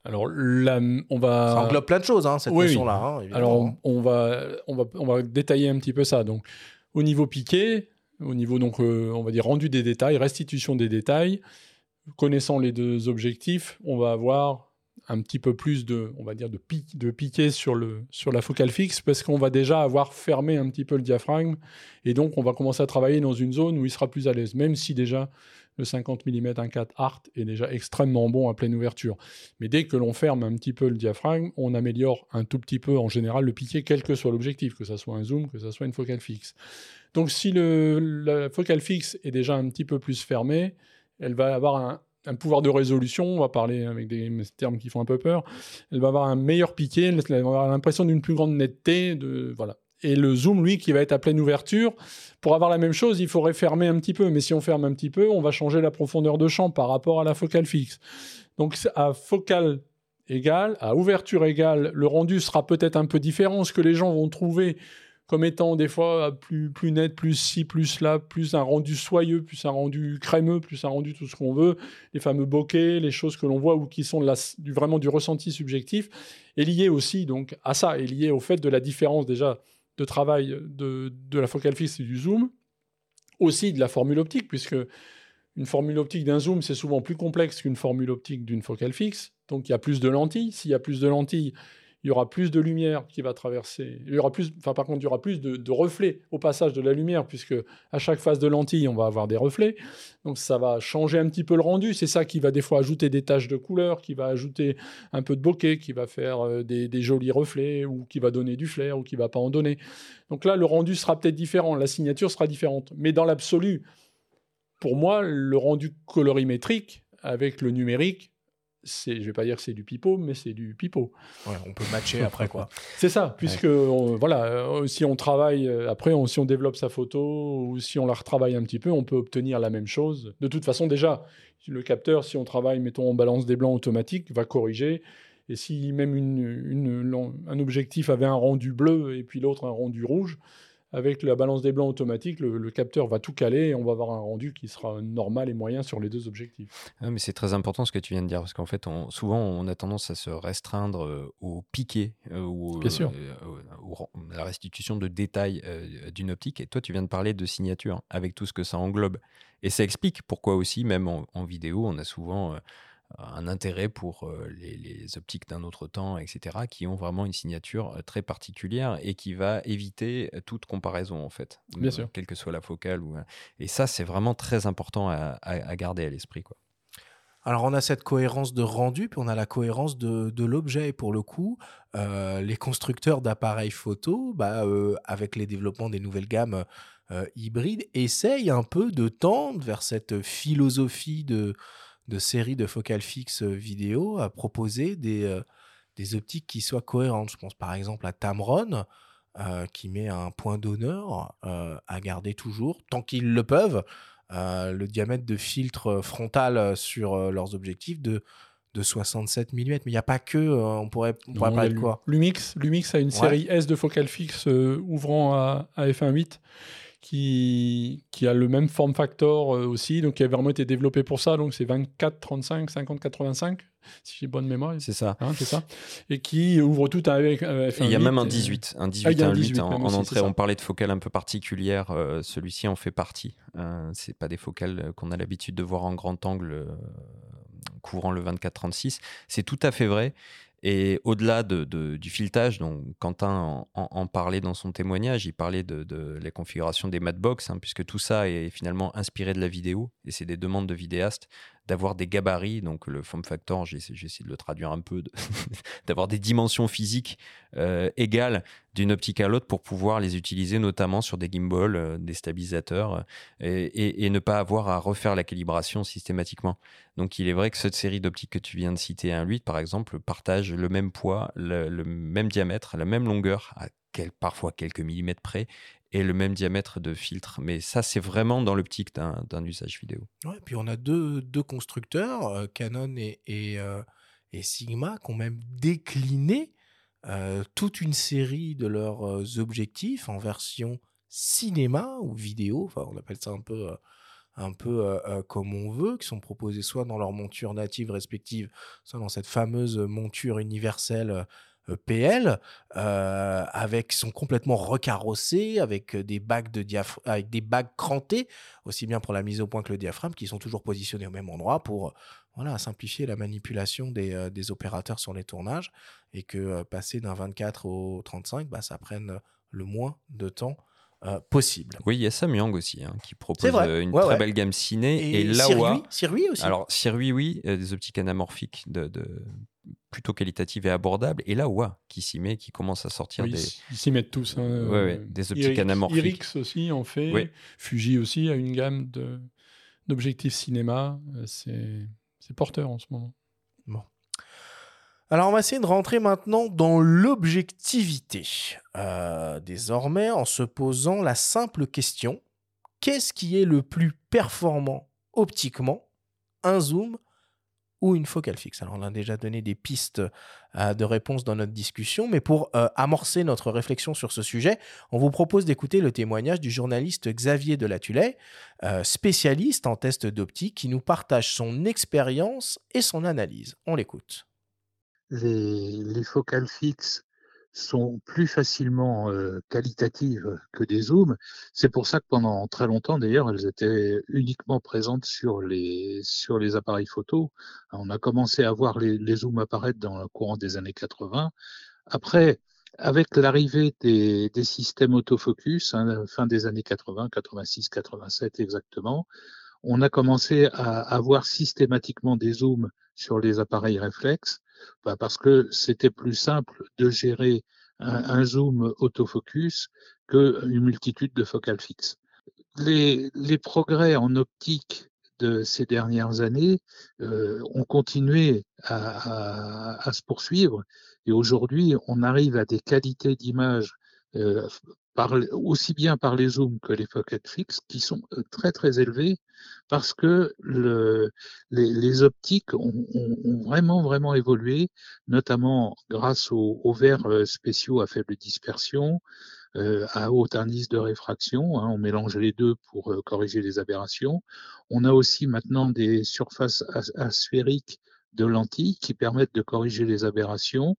Alors, on va. Ça englobe plein de choses, hein, cette notion-là. Hein, Alors, on, va, on, va, on va détailler un petit peu ça. Donc, au niveau piqué, au niveau, donc, euh, on va dire rendu des détails, restitution des détails, connaissant les deux objectifs, on va avoir un petit peu plus de, on va dire, de, pique, de piqué sur, le, sur la focale fixe parce qu'on va déjà avoir fermé un petit peu le diaphragme et donc on va commencer à travailler dans une zone où il sera plus à l'aise, même si déjà le 50 mm 1.4 Art est déjà extrêmement bon à pleine ouverture. Mais dès que l'on ferme un petit peu le diaphragme, on améliore un tout petit peu en général le piqué, quel que soit l'objectif, que ce soit un zoom, que ce soit une focale fixe. Donc si le, la focale fixe est déjà un petit peu plus fermée, elle va avoir un, pouvoir de résolution, on va parler avec des termes qui font un peu peur, elle va avoir un meilleur piqué, elle va avoir l'impression d'une plus grande netteté, de, voilà. Et le zoom, lui, qui va être à pleine ouverture, pour avoir la même chose, il faudrait fermer un petit peu. Mais si on ferme un petit peu, on va changer la profondeur de champ par rapport à la focale fixe. Donc à focale égale, à ouverture égale, le rendu sera peut-être un peu différent. Ce que les gens vont trouver comme étant des fois plus, plus net, plus ci, plus là, plus un rendu soyeux, plus un rendu crémeux, plus un rendu tout ce qu'on veut, les fameux bokeh, les choses que l'on voit ou qui sont vraiment du ressenti subjectif, est lié aussi donc à ça, est lié au fait de la différence déjà de travail de, de la focale fixe et du zoom, aussi de la formule optique, puisque une formule optique d'un zoom, c'est souvent plus complexe qu'une formule optique d'une focale fixe. Donc il y a plus de lentilles. S'il y a plus de lentilles, il y aura plus de lumière qui va traverser. Il y aura plus, enfin par contre, il y aura plus de, reflets au passage de la lumière, puisque à chaque phase de lentille, on va avoir des reflets. Donc ça va changer un petit peu le rendu. C'est ça qui va des fois ajouter des taches de couleur, qui va ajouter un peu de bokeh, qui va faire euh, des, des, jolis reflets, ou qui va donner du flair, ou qui va pas en donner. Donc là, le rendu sera peut-être différent, la signature sera différente. Mais dans l'absolu, pour moi, le rendu colorimétrique avec le numérique, c'est, je vais pas dire que c'est du pipeau, mais c'est du pipeau. on peut matcher après quoi. C'est ça, puisque voilà, euh, si on travaille euh, après, si on développe sa photo ou si on la retravaille un petit peu, on peut obtenir la même chose. De toute façon, déjà, le capteur, si on travaille, mettons, en balance des blancs automatique, va corriger. Et si même un objectif avait un rendu bleu et puis l'autre un rendu rouge, avec la balance des blancs automatique, le, capteur va tout caler et on va avoir un rendu qui sera normal et moyen sur les deux objectifs. Ah, mais c'est très important ce que tu viens de dire, parce qu'en fait, on, souvent, on a tendance à se restreindre euh, au piqué euh, ou sûr. Euh, à la restitution de détails d'une optique. Et toi, tu viens de parler de signature, avec tout ce que ça englobe. Et ça explique pourquoi aussi, même en vidéo, on a souvent un intérêt pour les, optiques d'un autre temps, etc., qui ont vraiment une signature très particulière et qui va éviter toute comparaison, en fait. Bien sûr. Quelle que soit la focale. Ou... Et ça, c'est vraiment très important à, garder à l'esprit. quoi. Alors on a cette cohérence de rendu, puis on a la cohérence de, l'objet. Et pour le coup, les constructeurs d'appareils photo, bah, avec les développements des nouvelles gammes hybrides, essayent un peu de tendre vers cette philosophie de, de séries de focales fixes vidéo à proposer des, des optiques qui soient cohérentes. Je pense par exemple à Tamron, qui met un point d'honneur à garder toujours, tant qu'ils le peuvent, le diamètre de filtre frontal sur leurs objectifs de, de 67 mm. Mais il n'y a pas que, on pourrait, on pourrait parler de quoi Lumix, Lumix a une série S de focales fixes ouvrant à, à f1.8 qui, qui a le même form factor euh, aussi, donc qui a vraiment été développé pour ça. Donc c'est 24, 35, 50, 85, si j'ai bonne mémoire. C'est ça. Hein, c'est ça. Et qui ouvre tout avec. Euh, il y a même un 18, un 18, ah, un 8 en, entrée. On parlait de focales un peu particulières. Euh, celui-ci en fait partie. c'est pas des focales qu'on a l'habitude de voir en grand angle couvrant le 24-36. C'est tout à fait vrai. Et au-delà de, du filetage, dont Quentin en, parlait dans son témoignage, il parlait de, de la configuration des matbox, hein, puisque tout ça est finalement inspiré de la vidéo, et c'est des demandes de vidéastes d'avoir des gabarits, donc le form factor, j'ai essayé de le traduire un peu, d'avoir des dimensions physiques euh, égales d'une optique à l'autre pour pouvoir les utiliser notamment sur des gimbals, euh, des stabilisateurs, euh, et, ne pas avoir à refaire la calibration systématiquement. Donc il est vrai que cette série d'optiques que tu viens de citer, un 8 par exemple, partage le même poids, le, même diamètre, la même longueur, à parfois quelques millimètres près, et le même diamètre de filtre. Mais ça, c'est vraiment dans l'optique d'un usage vidéo. Ouais, puis on a deux, deux constructeurs, euh, Canon et, et, euh, et, Sigma, qui ont même décliné euh, toute une série de leurs objectifs en version cinéma ou vidéo, enfin on appelle ça un peu, un peu comme on veut, qui sont proposés soit dans leur monture native respective, soit dans cette fameuse monture universelle PL, euh, avec sont complètement recarrossés, avec des bagues de avec des bagues crantées, aussi bien pour la mise au point que le diaphragme, qui sont toujours positionnés au même endroit pour voilà simplifier la manipulation des, euh, des opérateurs sur les tournages et que passer d'un 24 au 35, bah, ça prenne le moins de temps possible. Oui, il y a Samyang aussi hein, qui propose une très belle gamme ciné et, et Laowa. Sirui aussi. Alors Sirui, oui, des optiques anamorphiques de, de plutôt qualitative et abordable. Et là, ouais, qui s'y met, qui commence à sortir des. Ils s'y mettent tous. Hein, des optiques anamorphiques. Irix aussi en fait. Fuji aussi a une gamme d'objectifs cinéma. Euh, c'est porteur en ce moment. Bon. Alors, on va essayer de rentrer maintenant dans l'objectivité. Euh, désormais, en se posant la simple question qu'est-ce qui est le plus performant optiquement? Un zoom ou une focale fixe Alors, on a déjà donné des pistes euh, de réponse dans notre discussion, mais pour euh, amorcer notre réflexion sur ce sujet, on vous propose d'écouter le témoignage du journaliste Xavier Delatulay, euh, spécialiste en test d'optique, qui nous partage son expérience et son analyse. On l'écoute. Les focales fixes sont plus facilement euh, qualitatives que des zooms. C'est pour ça que pendant très longtemps, d'ailleurs, elles étaient uniquement présentes sur les, sur les appareils photo. On a commencé à voir les, les zooms apparaître dans le courant des années 80. Après, avec l'arrivée des, des, systèmes autofocus, hein, fin des années 80, 86, 87 exactement, on a commencé à avoir systématiquement des zooms sur les appareils réflexes bah Parce que c'était plus simple de gérer un, zoom autofocus qu'une multitude de focales fixes. Les, les, progrès en optique de ces dernières années euh, ont continué à, à, à, se poursuivre et aujourd'hui on arrive à des qualités d'image euh, par, aussi bien par les zooms que les focales fixes, qui sont euh, très très élevés parce que le, les, les, optiques ont, ont, vraiment vraiment évolué, notamment grâce aux, aux verres euh, spéciaux à faible dispersion, euh, à haute indice de réfraction. Hein, on mélange les deux pour corriger les aberrations. On a aussi maintenant des surfaces asphériques de lentilles qui permettent de corriger les aberrations.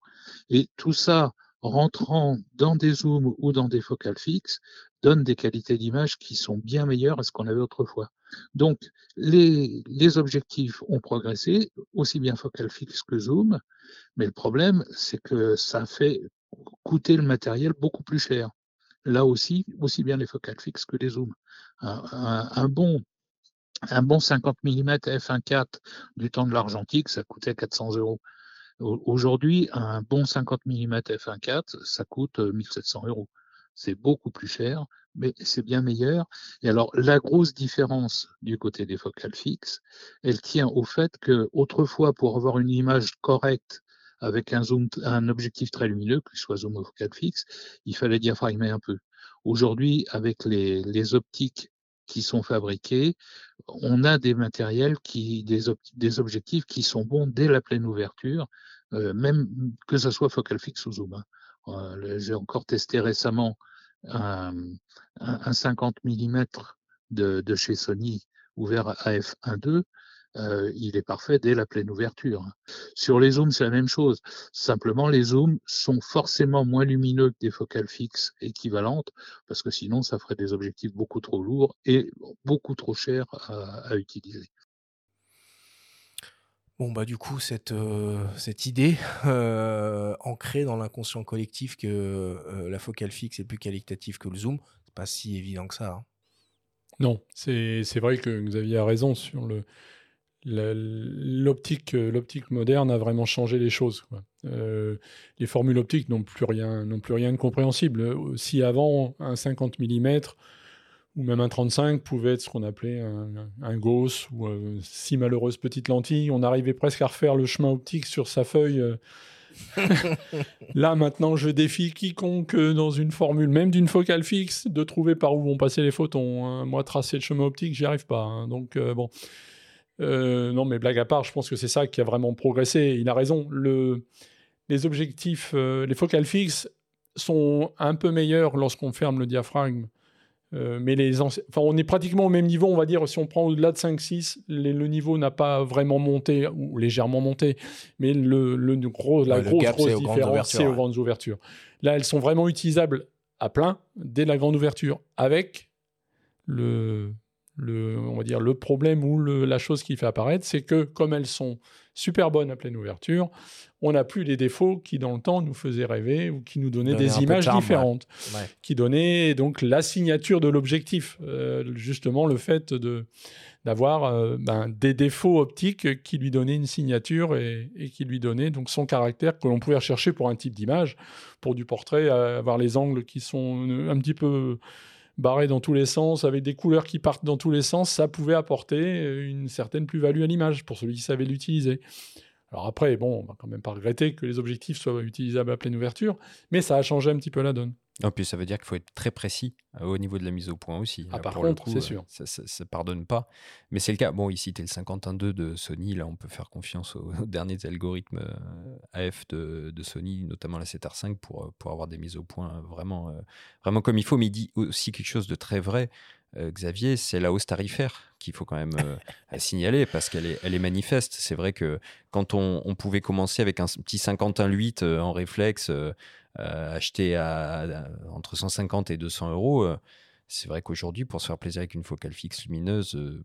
Et tout ça rentrant dans des zooms ou dans des focales fixes donne des qualités d'image qui sont bien meilleures à ce qu'on avait autrefois. Donc, les, objectifs ont progressé, aussi bien focale fixe que zoom, mais le problème, c'est que ça fait coûter le matériel beaucoup plus cher. Là aussi, aussi bien les focales fixes que les zooms. Un bon un bon 50 mm f1.4 du temps de l'argentique, ça coûtait 400 euros. Aujourd'hui, un bon 50 mm f1.4, ça coûte 1700 euros. C'est beaucoup plus cher, mais c'est bien meilleur. Et alors, la grosse différence du côté des focales fixes, elle tient au fait que autrefois, pour avoir une image correcte avec un zoom, un objectif très lumineux, que ce soit zoom ou focale fixe, il fallait diaphragmer un peu. Aujourd'hui, avec les, les optiques qui sont fabriqués, on a des matériels qui, des, objectifs qui sont bons dès la pleine ouverture, euh, même que ce soit focal fixe ou zoom. Hein. Euh, J'ai encore testé récemment un, un, un 50 mm de, chez Sony ouvert à f1.2 euh, il est parfait dès la pleine ouverture. Sur les zooms, c'est la même chose. Simplement, les zooms sont forcément moins lumineux que des focales fixes équivalentes, parce que sinon, ça ferait des objectifs beaucoup trop lourds et beaucoup trop chers à, à utiliser. Bon, bah, du coup, cette, euh, cette idée euh, ancrée dans l'inconscient collectif que euh, la focale fixe est plus qualitative que le zoom, c'est pas si évident que ça. Hein. Non, c'est vrai que Xavier a raison sur le, l'optique euh, l'optique moderne a vraiment changé les choses. Euh, les formules optiques n'ont plus rien n'ont plus rien de compréhensible. Euh, si avant un 50 mm ou même un 35 pouvait être ce qu'on appelait un, un Gauss ou euh, si malheureuse petite lentille, on arrivait presque à refaire le chemin optique sur sa feuille. Euh. Là maintenant, je défie quiconque dans une formule, même d'une focale fixe, de trouver par où vont passer les photons. Hein. Moi, tracer le chemin optique, j'y arrive pas. Hein. Donc bon. Euh, non, mais blague à part, je pense que c'est ça qui a vraiment progressé. Il a raison. Le, les objectifs, euh, les focales fixes sont un peu meilleurs lorsqu'on ferme le diaphragme. Euh, mais les enfin, on est pratiquement au même niveau, on va dire, si on prend au-delà de 5-6, le niveau n'a pas vraiment monté, ou légèrement monté, mais le, le gros, la ouais, grosse, grosse différence, c'est aux grandes ouvertures. Là, elles sont vraiment utilisables à plein dès la grande ouverture, avec le, le, on va dire, le problème ou le, la chose qui fait apparaître, c'est que comme elles sont super bonnes à pleine ouverture, on n'a plus les défauts qui, dans le temps, nous faisaient rêver ou qui nous donnaient Donner des images charme, différentes, ouais. Ouais. qui donnaient donc la signature de l'objectif, euh, justement le fait de d'avoir euh, ben, des défauts optiques qui lui donnaient une signature et, et qui lui donnaient donc son caractère que l'on pouvait rechercher pour un type d'image, pour du portrait, avoir les angles qui sont un petit peu barré dans tous les sens, avec des couleurs qui partent dans tous les sens, ça pouvait apporter une certaine plus-value à l'image pour celui qui savait l'utiliser. Alors après, bon, on va quand même pas regretter que les objectifs soient utilisables à pleine ouverture, mais ça a changé un petit peu la donne. Plus, ça veut dire qu'il faut être très précis euh, au niveau de la mise au point aussi. Ah, Là, par contre, c'est euh, sûr. Ça, ça, ça pardonne pas. Mais c'est le cas. Bon, ici, tu es le 51.2 de Sony. Là, on peut faire confiance aux, aux derniers algorithmes euh, AF de, de Sony, notamment la 7R5, pour, euh, pour avoir des mises au point vraiment, euh, vraiment comme il faut. Mais il dit aussi quelque chose de très vrai. euh, Xavier, c'est la hausse tarifaire qu'il faut quand même euh, à signaler parce qu'elle est, elle est manifeste. C'est vrai que quand on, on pouvait commencer avec un petit 51.8 euh, en réflexe, euh, euh, acheté à, à- entre 150 et 200 euros, euh, c'est vrai qu'aujourd'hui, pour se faire plaisir avec une focale fixe lumineuse euh,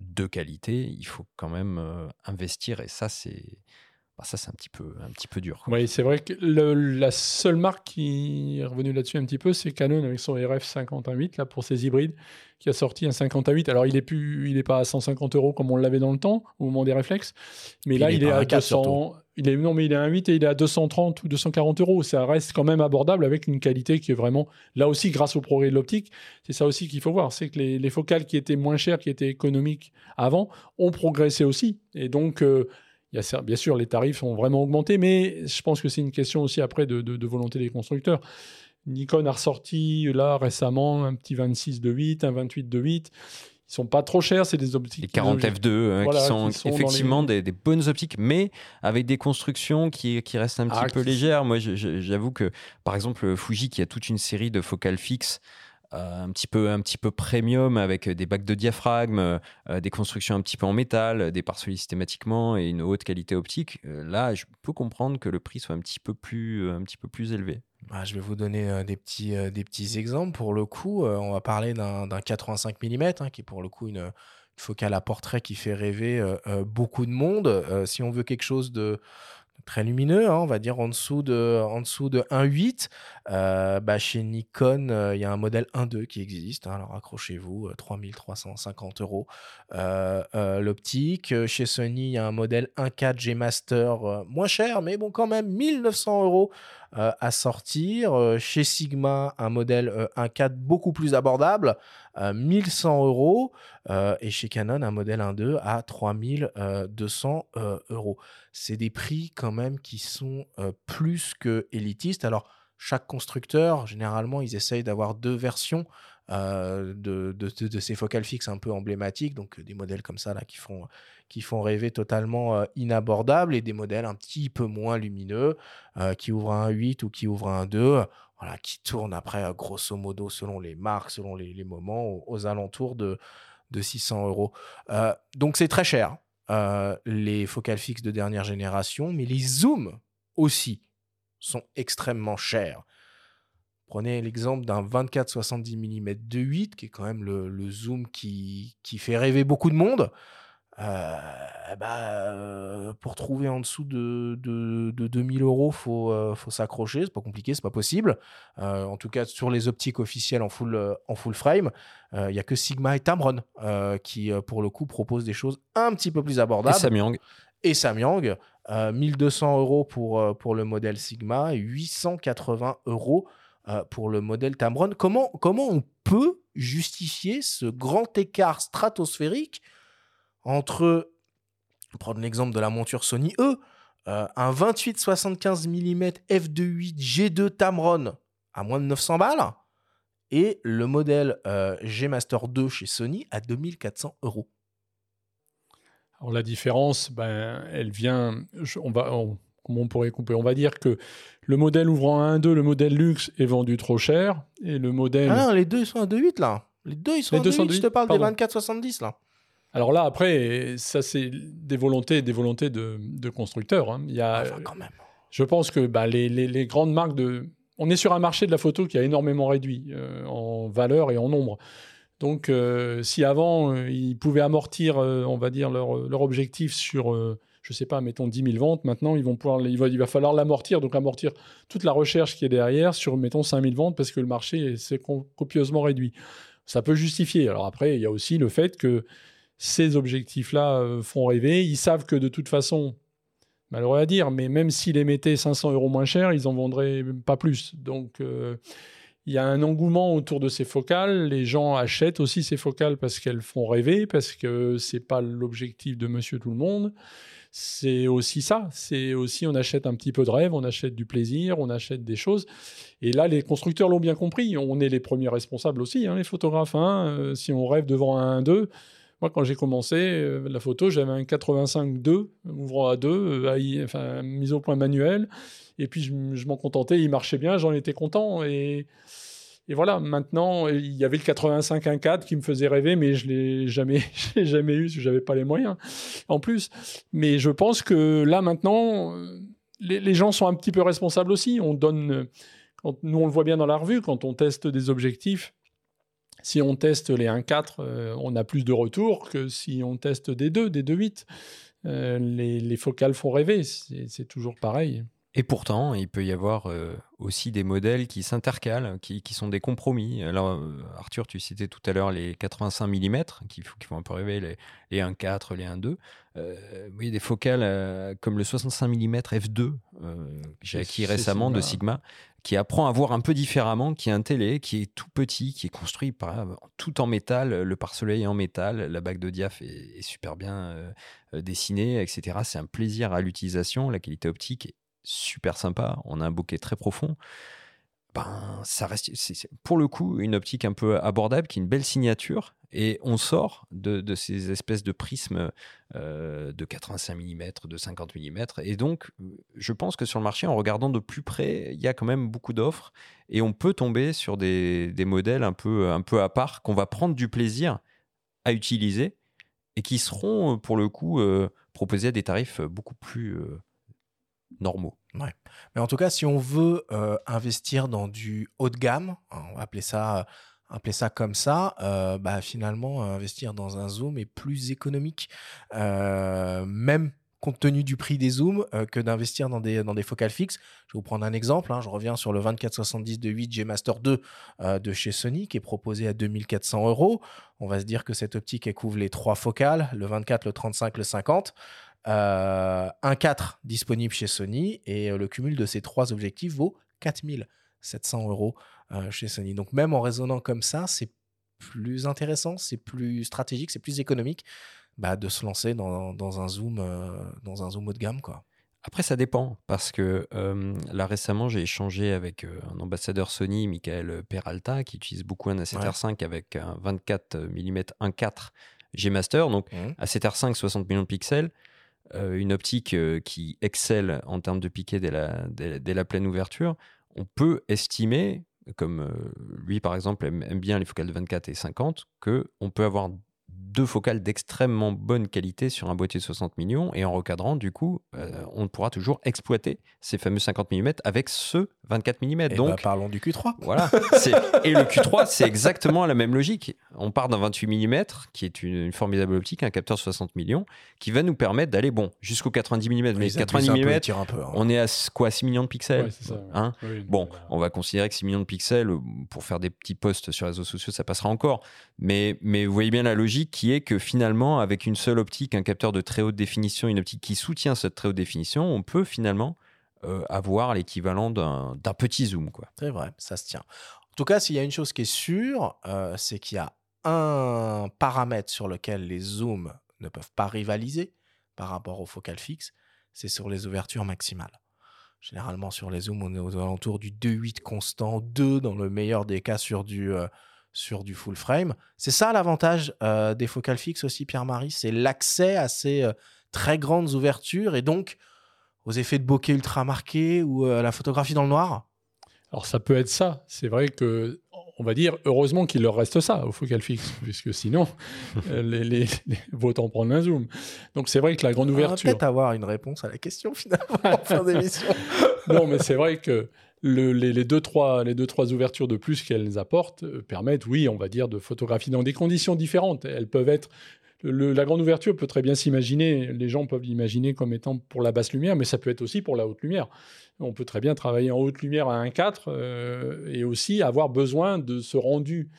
de qualité, il faut quand même euh, investir et ça, c'est bah, ça, c'est un petit peu, un petit peu dur. quoi. Oui, c'est vrai que le- la seule marque qui est revenue là-dessus un petit peu, c'est Canon avec son RF 51.8 là pour ses hybrides, qui a sorti un 58. Alors il est plus, il est pas à 150 euros comme on l'avait dans le temps au moment des réflexes, mais là il est, à un 4 200. Il est non, mais il est à un 8 et il est à 230 ou 240 euros. Ça reste quand même abordable avec une qualité qui est vraiment là aussi grâce au progrès de l'optique. C'est ça aussi qu'il faut voir, c'est que les, les focales qui étaient moins chères, qui étaient économiques avant, ont progressé aussi. Et donc euh, bien sûr, les tarifs ont vraiment augmenté, mais je pense que c'est une question aussi après de, de- de volonté des constructeurs. Nikon a ressorti là récemment un petit 26 de 8, un 28 de 8. Ils sont pas trop chers, c'est des optiques. Les 40 F2 euh, Voilà, qui, sont qui sont dans effectivement les- des, des bonnes optiques, mais avec des constructions qui, qui restent un petit Ah, peu légères. Moi, j'avoue que, par exemple, Fuji, qui a toute une série de focales fixes, euh, un, petit peu, un petit peu premium, avec des bacs de diaphragme, euh, des constructions un petit peu en métal, des pare systématiquement et une haute qualité optique, euh, là, je peux comprendre que le prix soit un petit peu plus, un petit peu plus élevé. Ah, je vais vous donner euh, des, petits, euh, des petits exemples. Pour le coup, euh, on va parler d'un d'un 85 mm, qui est pour le coup une, focale à portrait qui fait rêver beaucoup de monde. Si on veut quelque chose de très lumineux, hein, on va dire en dessous de, en dessous de 1.8, euh, bah, chez Nikon, il y a un modèle 1.2 qui existe. hein, alors accrochez-vous, euh, 3350 euros l'optique. Chez Sony, il y a un modèle 1.4 G Master moins cher, mais bon, quand même 1900 euros euh, à sortir. Euh, chez Sigma, un modèle euh, 1.4 beaucoup plus abordable, euh, 1100 euros. Euh, et chez Canon, un modèle 1.2 à 3200 euh, euros. C'est des prix quand même qui sont euh, plus que élitistes. Alors, chaque constructeur, généralement, ils essayent d'avoir deux versions euh, de, de, de- ces focales fixes un peu emblématiques, donc euh, des modèles comme ça là qui font, qui font rêver totalement euh, inabordables et des modèles un petit peu moins lumineux euh, qui ouvrent un 8 ou qui ouvrent un 2, voilà, qui tournent après grosso modo selon les marques, selon les, moments, aux, aux alentours de, de 600 euros. Donc c'est très cher, les focales fixes de dernière génération, mais les zooms aussi sont extrêmement chers. Prenez l'exemple d'un 24-70 mm de 8, qui est quand même le, le zoom qui, qui fait rêver beaucoup de monde. Euh, bah, euh, pour trouver en dessous de, de, de 2000 euros, faut, euh, faut s'accrocher. C'est pas compliqué, c'est pas possible. En tout cas, sur les optiques officielles en full, en full frame, il y a que Sigma et Tamron qui, pour le coup, proposent des choses un petit peu plus Et abordables Samyang, et Samyang. Euh, 1200 euros pour, pour le modèle Sigma et 880 euros euh, pour le modèle Tamron. Comment, comment on peut justifier ce grand écart stratosphérique entre, prendre l'exemple de la monture Sony E, euh, un 28-75 mm f2.8 G2 Tamron à moins de 900 balles et le modèle euh, G Master 2 chez Sony à 2400 euros. Alors la différence, ben, elle vient, comment on pourrait couper On va dire que le modèle ouvrant à 1.2, le modèle luxe est vendu trop cher, et le modèle... Ah non, les deux ils sont à 2.8 là. Les deux ils sont Les à deux 2.8. sont à Je te 2.8, parle pardon. des 24-70 là. Alors là, après, ça c'est des volontés, des volontés de, de constructeurs. hein. Il y a, Enfin, quand même. je pense que bah, les, les- les grandes marques de... On est sur un marché de la photo qui a énormément réduit euh, en valeur et en nombre. Donc, euh, si avant, euh, ils pouvaient amortir, on va dire, leur, leur objectif sur, je sais pas, mettons 10 000 ventes, maintenant, il, va, falloir l'amortir, donc amortir toute la recherche qui est derrière sur, mettons, 5 000 ventes, parce que le marché s'est co- copieusement réduit. Ça peut justifier. Alors après, il y a aussi le fait que ces objectifs-là euh, font rêver. Ils savent que de toute façon, malheureux à dire, mais même s'ils les mettaient 500 euros moins cher, ils en vendraient pas plus. Donc, euh, il y a un engouement autour de ces focales. Les gens achètent aussi ces focales parce qu'elles font rêver, parce que c'est pas l'objectif de Monsieur Tout le Monde. C'est aussi ça. C'est aussi, on achète un petit peu de rêve, on achète du plaisir, on achète des choses. Et là, les constructeurs l'ont bien compris. On est les premiers responsables aussi, hein, les photographes. Hein. Euh, si on rêve devant un 1-2, moi, quand j'ai commencé euh, la photo, j'avais un 85-2, ouvrant à 2, euh, mise au point manuel. Et puis, je, je m'en contentais, il marchait bien, j'en étais content. Et et voilà, maintenant, il y avait le 85 1.4 qui me faisait rêver, mais je l'ai jamais, jamais eu, parce que j'avais pas les moyens, en plus. Mais je pense que là, maintenant, les, gens sont un petit peu responsables aussi. On donne, nous, on le voit bien dans la revue, quand on teste des objectifs, si on teste les 1.4, euh, on a plus de retours que si on teste des 2, des 2.8. Euh, les focales font rêver, c'est toujours pareil. Et pourtant, il peut y avoir euh, aussi des modèles qui s'intercalent, qui, qui, sont des compromis. Alors, euh, Arthur, tu citais tout à l'heure les 85 mm, qui, qui font un peu rêver, les, les 1.4, les 1.2. Euh, oui, des focales euh, comme le 65 mm f2, que j'ai acquis récemment de Sigma, qui apprend à voir un peu différemment, qui est un télé, qui est tout petit, qui est construit par, tout en métal, le pare-soleil en métal, la bague de diaph est, est super bien dessinée, etc. C'est un plaisir à l'utilisation, la qualité optique est super sympa, on a un bouquet très profond. Ben, ça reste, pour le coup, une optique un peu abordable, qui est une belle signature, et on sort de, ces espèces de prismes euh, de 85 mm, de 50 mm, et donc je pense que sur le marché, en regardant de plus près, il y a quand même beaucoup d'offres, et on peut tomber sur des, modèles un peu, un peu à part, qu'on va prendre du plaisir à utiliser, et qui seront, pour le coup, euh, proposés à des tarifs beaucoup plus... Euh, normaux. Ouais. Mais en tout cas, si on veut euh, investir dans du haut de gamme, hein, on va appeler ça, appeler ça comme ça, euh, bah, finalement, investir dans un zoom est plus économique, euh, même compte tenu du prix des zooms, que d'investir dans des, dans des focales fixes. Je vais vous prendre un exemple. Hein, je reviens sur le 2470 de 8 G Master 2 de chez Sony, qui est proposé à 2400 euros. On va se dire que cette optique, elle couvre les trois focales, le 24, le 35, le 50. Euh, un 4 disponible chez Sony et euh, le cumul de ces trois objectifs vaut 4700 euros euh, chez Sony. Donc même en raisonnant comme ça, c'est plus intéressant, c'est plus stratégique, c'est plus économique bah, de se lancer dans, un zoom, dans un zoom haut de gamme, quoi. Après, ça dépend, parce que là récemment, j'ai échangé avec un ambassadeur Sony, Michael Peralta, qui utilise beaucoup un A7R5 avec un 24 mm 1.4 G Master. Donc, mmh. A7R5, 60 millions de pixels. Euh, une optique euh, qui excelle en termes de piqué dès la, dès, la pleine ouverture, on peut estimer, comme euh, lui par exemple aime, bien les focales de 24 et 50, qu'on peut avoir deux focales d'extrêmement bonne qualité sur un boîtier de 60 millions et en recadrant, du coup, on pourra toujours exploiter ces fameux 50 mm avec ce 24 mm. Et Donc, parlons du Q3. Voilà. et le Q3, c'est exactement la même logique. On part d'un 28 mm, qui est une, formidable optique, un capteur 60 millions, qui va nous permettre d'aller, bon, jusqu'au 90 mm. Mais 90 mm, hein. on est à quoi 6 millions de pixels hein Bon, on va considérer que 6 millions de pixels, pour faire des petits posts sur les réseaux sociaux, ça passera encore. Mais, mais vous voyez bien la logique qui que finalement, avec une seule optique, un capteur de très haute définition, une optique qui soutient cette très haute définition, on peut finalement euh, avoir l'équivalent d'un petit zoom. quoi. C'est vrai, ça se tient. En tout cas, s'il y a une chose qui est sûre, euh, c'est qu'il y a un paramètre sur lequel les zooms ne peuvent pas rivaliser par rapport aux focales fixes, c'est sur les ouvertures maximales. Généralement, sur les zooms, on est aux alentours du 2.8 constant, 2 dans le meilleur des cas sur du, euh, sur du full frame. C'est ça l'avantage des focales fixes aussi, Pierre-Marie, c'est l'accès à ces très grandes ouvertures et donc aux effets de bokeh ultra marqués ou à la photographie dans le noir Alors ça peut être ça. C'est vrai que, on va dire, heureusement qu'il leur reste ça au focal fixe, puisque sinon, euh, les, les, vaut en prendre un zoom. Donc c'est vrai que la grande ouverture. On va peut-être avoir une réponse à la question finalement en fin d'émission. non, mais c'est vrai que les, deux, trois, les deux, trois ouvertures de plus qu'elles apportent euh, permettent, oui, on va dire, de photographier dans des conditions différentes. Elles peuvent être la grande ouverture peut très bien s'imaginer, les gens peuvent l'imaginer comme étant pour la basse lumière, mais ça peut être aussi pour la haute lumière. On peut très bien travailler en haute lumière à 1.4 euh, et aussi avoir besoin de ce rendu,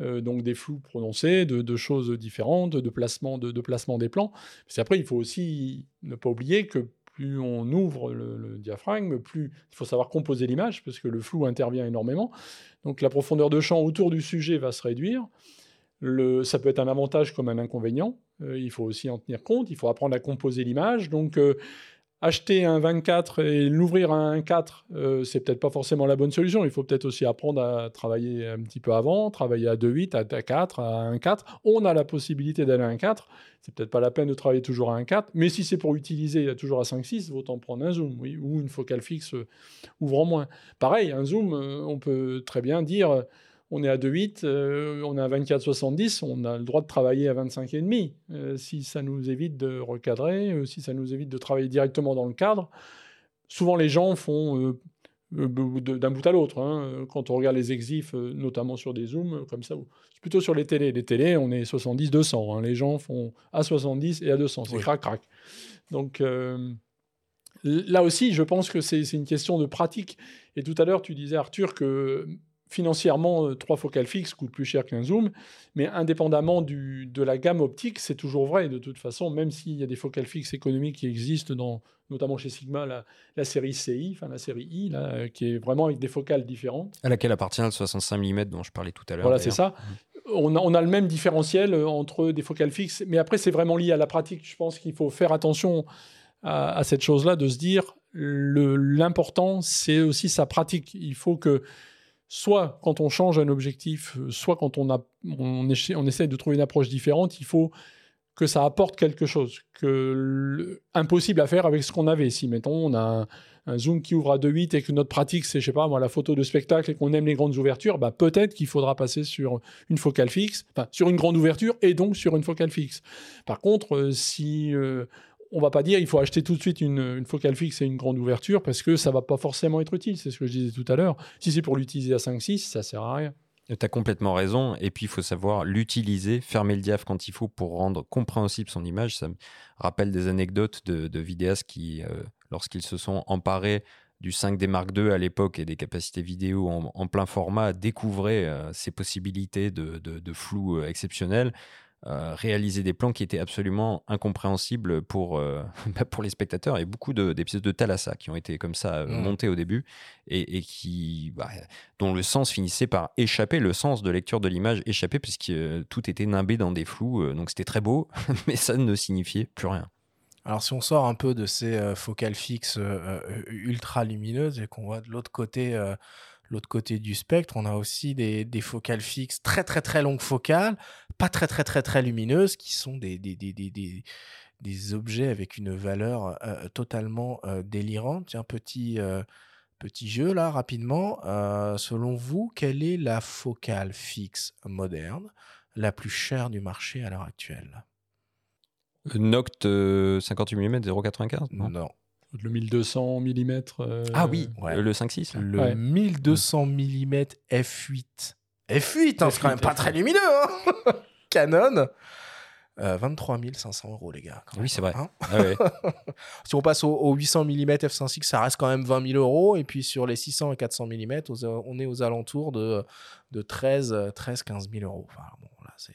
euh, donc des flous prononcés, de, choses différentes, de placement, de, des plans. Parce après, il faut aussi ne pas oublier que plus on ouvre le, diaphragme, plus il faut savoir composer l'image, parce que le flou intervient énormément. Donc la profondeur de champ autour du sujet va se réduire ça peut être un avantage comme un inconvénient. Euh, il faut aussi en tenir compte. Il faut apprendre à composer l'image. Donc, euh, acheter un 24 et l'ouvrir à un 4, euh, c'est peut-être pas forcément la bonne solution. Il faut peut-être aussi apprendre à travailler un petit peu avant, travailler à 2.8, à 4, à 1.4. On a la possibilité d'aller à 1.4. C'est peut-être pas la peine de travailler toujours à 1.4, mais si c'est pour utiliser toujours à 5.6, autant prendre un zoom, oui, ou une focale fixe euh, ouvrant moins. Pareil, un zoom, euh, on peut très bien dire on est à 2,8, euh, on est à 24,70, on a le droit de travailler à 25,5. Euh, si ça nous évite de recadrer, euh, si ça nous évite de travailler directement dans le cadre, souvent les gens font d'un bout à l'autre. Hein. Quand on regarde les exifs, notamment sur des zooms comme ça, c'est plutôt sur les télés. Les télés, on est 70-200. Hein. Les gens font à 70 et à 200. C'est crac-crac. Donc là aussi, je pense que c'est une question de pratique. Et tout à l'heure, tu disais, Arthur, que financièrement, euh, trois focales fixes coûtent plus cher qu'un zoom, mais indépendamment du, de la gamme optique, c'est toujours vrai de toute façon, même s'il y a des focales fixes économiques qui existent, dans, notamment chez Sigma, la, série CI, enfin la série I, là, euh, qui est vraiment avec des focales différentes. À laquelle appartient le 65 mm dont je parlais tout à l'heure. Voilà, c'est ça. On a, on a, le même différentiel euh, entre des focales fixes, mais après, c'est vraiment lié à la pratique. Je pense qu'il faut faire attention à, à cette chose-là, de se dire, l'important, c'est aussi sa pratique. Il faut que soit quand on change un objectif, euh, soit quand on, on, essaie de trouver une approche différente, il faut que ça apporte quelque chose, que impossible à faire avec ce qu'on avait. Si, mettons, on a un, zoom qui ouvre à 2.8 et que notre pratique, c'est, je sais pas, moi, la photo de spectacle et qu'on aime les grandes ouvertures, bah, peut-être qu'il faudra passer sur une focale fixe, enfin, sur une grande ouverture et donc sur une focale fixe. Par contre, euh, si euh, on va pas dire il faut acheter tout de suite une, focale fixe et une grande ouverture parce que ça va pas forcément être utile. C'est ce que je disais tout à l'heure. Si c'est pour l'utiliser à 5-6, ça sert à rien. Tu as complètement raison. Et puis, il faut savoir l'utiliser, fermer le diaph quand il faut pour rendre compréhensible son image. Ça me rappelle des anecdotes de, vidéastes qui, euh, lorsqu'ils se sont emparés du 5D Mark II à l'époque et des capacités vidéo en, plein format, découvraient euh, ces possibilités de, flou euh, exceptionnel. Euh, réaliser des plans qui étaient absolument incompréhensibles pour, euh, bah, pour les spectateurs et beaucoup d'épisodes de, Thalassa qui ont été comme ça mmh. montés au début et, qui, bah, dont le sens finissait par échapper, le sens de lecture de l'image échappait puisque tout était nimbé dans des flous, donc c'était très beau, mais ça ne signifiait plus rien. Alors si on sort un peu de ces focales fixes ultra lumineuses et qu'on voit de l'autre côté l'autre côté du spectre, on a aussi des, focales fixes, très très très longues focales, pas très très très très lumineuses, qui sont des, des, des, objets avec une valeur euh, totalement euh, délirante. Tiens, petit, euh, petit jeu là, rapidement. selon vous, quelle est la focale fixe moderne la plus chère du marché à l'heure actuelle? Noct 58 mm 0,95 Non. Le 1200 mm. ah oui, le 5.6. Le 1200 mm f8. F8, c'est quand même pas très lumineux. Hein Canon. 23 500 euros, les gars. oui, c'est vrai. Hein ah si on passe au, 800 mm f5.6, ça reste quand même 20 000 euros. Et puis sur les 600 et 400 mm, on est aux alentours de, de 13, 13, 15 000 euros. Enfin, bon, là, c'est